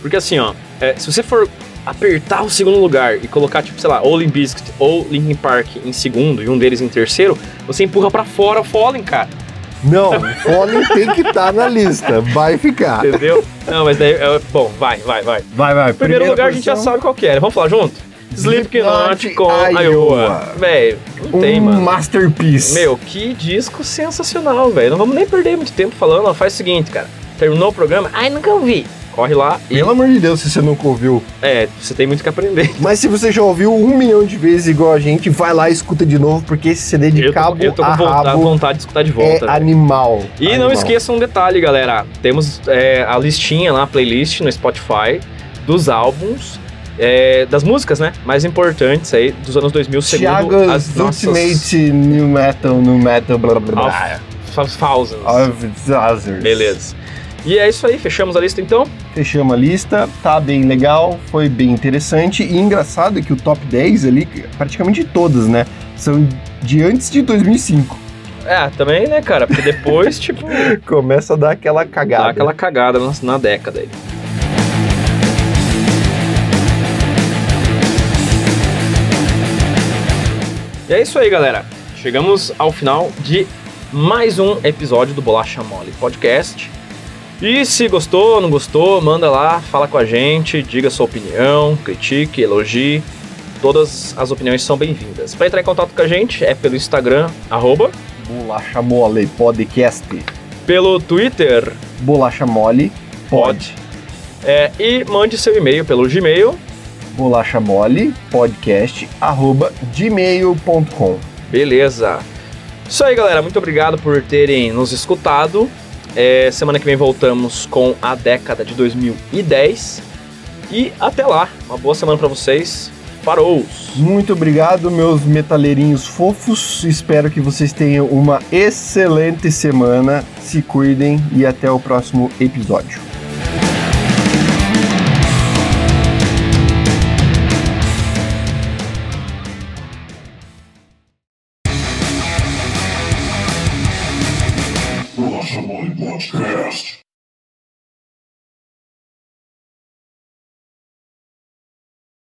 Porque assim, ó, é, se você for apertar o segundo lugar e colocar, tipo, sei lá, ou Limp Bizkit ou Linkin Park em segundo e um deles em terceiro, você empurra pra fora o Fallen, cara. Não, Fallen tem que estar na lista. Vai ficar. Entendeu? Não, mas daí, é, bom, vai, vai, vai. Vai, vai. Primeiro primeira lugar a gente já posição, sabe qual que é, né? Vamos falar junto? Slipknot com Iowa. Iowa. Velho, não tem, Um mano. masterpiece. Meu, que disco sensacional, velho. Não vamos nem perder muito tempo falando. Ó, faz o seguinte, cara. Terminou o programa? Ai, nunca ouvi. Corre lá e. Pelo amor de Deus, se você nunca ouviu. É, você tem muito que aprender. Mas se você já ouviu um milhão de vezes igual a gente, vai lá e escuta de novo, porque esse CD de eu, cabo tô, eu tô com a vontade, vontade de escutar de é volta. velho. animal. E não Animal. esqueça um detalhe, galera. Temos é, a listinha lá, a playlist no Spotify dos álbuns, é, das músicas, né? Mais importantes aí dos anos 2000, segundo Thiago's as nossas... Ultimate New Metal, New Metal, blá blá blá. Of thousands. Of Thousands. Beleza. E é isso aí, fechamos a lista então? Fechamos a lista, tá bem legal, foi bem interessante. E engraçado é que o top 10 ali, praticamente todas, né? São de antes de 2005. É, também, né, cara? Porque depois, tipo, Começa a dar aquela cagada. dá aquela cagada na, na década aí. E é isso aí, galera. Chegamos ao final de mais um episódio do Bolacha Mole Podcast. E se gostou, não gostou, manda lá, fala com a gente, diga sua opinião, critique, elogie. Todas as opiniões são bem-vindas. Para entrar em contato com a gente é pelo Instagram, arroba, Bolacha Mole Podcast. pelo Twitter, Bolacha Mole pod. É, e mande seu e-mail pelo Gmail. Bolacha Mole Podcast arroba gmail.com. Beleza. Isso aí, galera. Muito obrigado por terem nos escutado. É, semana que vem voltamos com a década de 2010. E até lá. Uma boa semana para vocês. Parou! Muito obrigado, meus metaleirinhos fofos. Espero que vocês tenham uma excelente semana. Se cuidem e até o próximo episódio.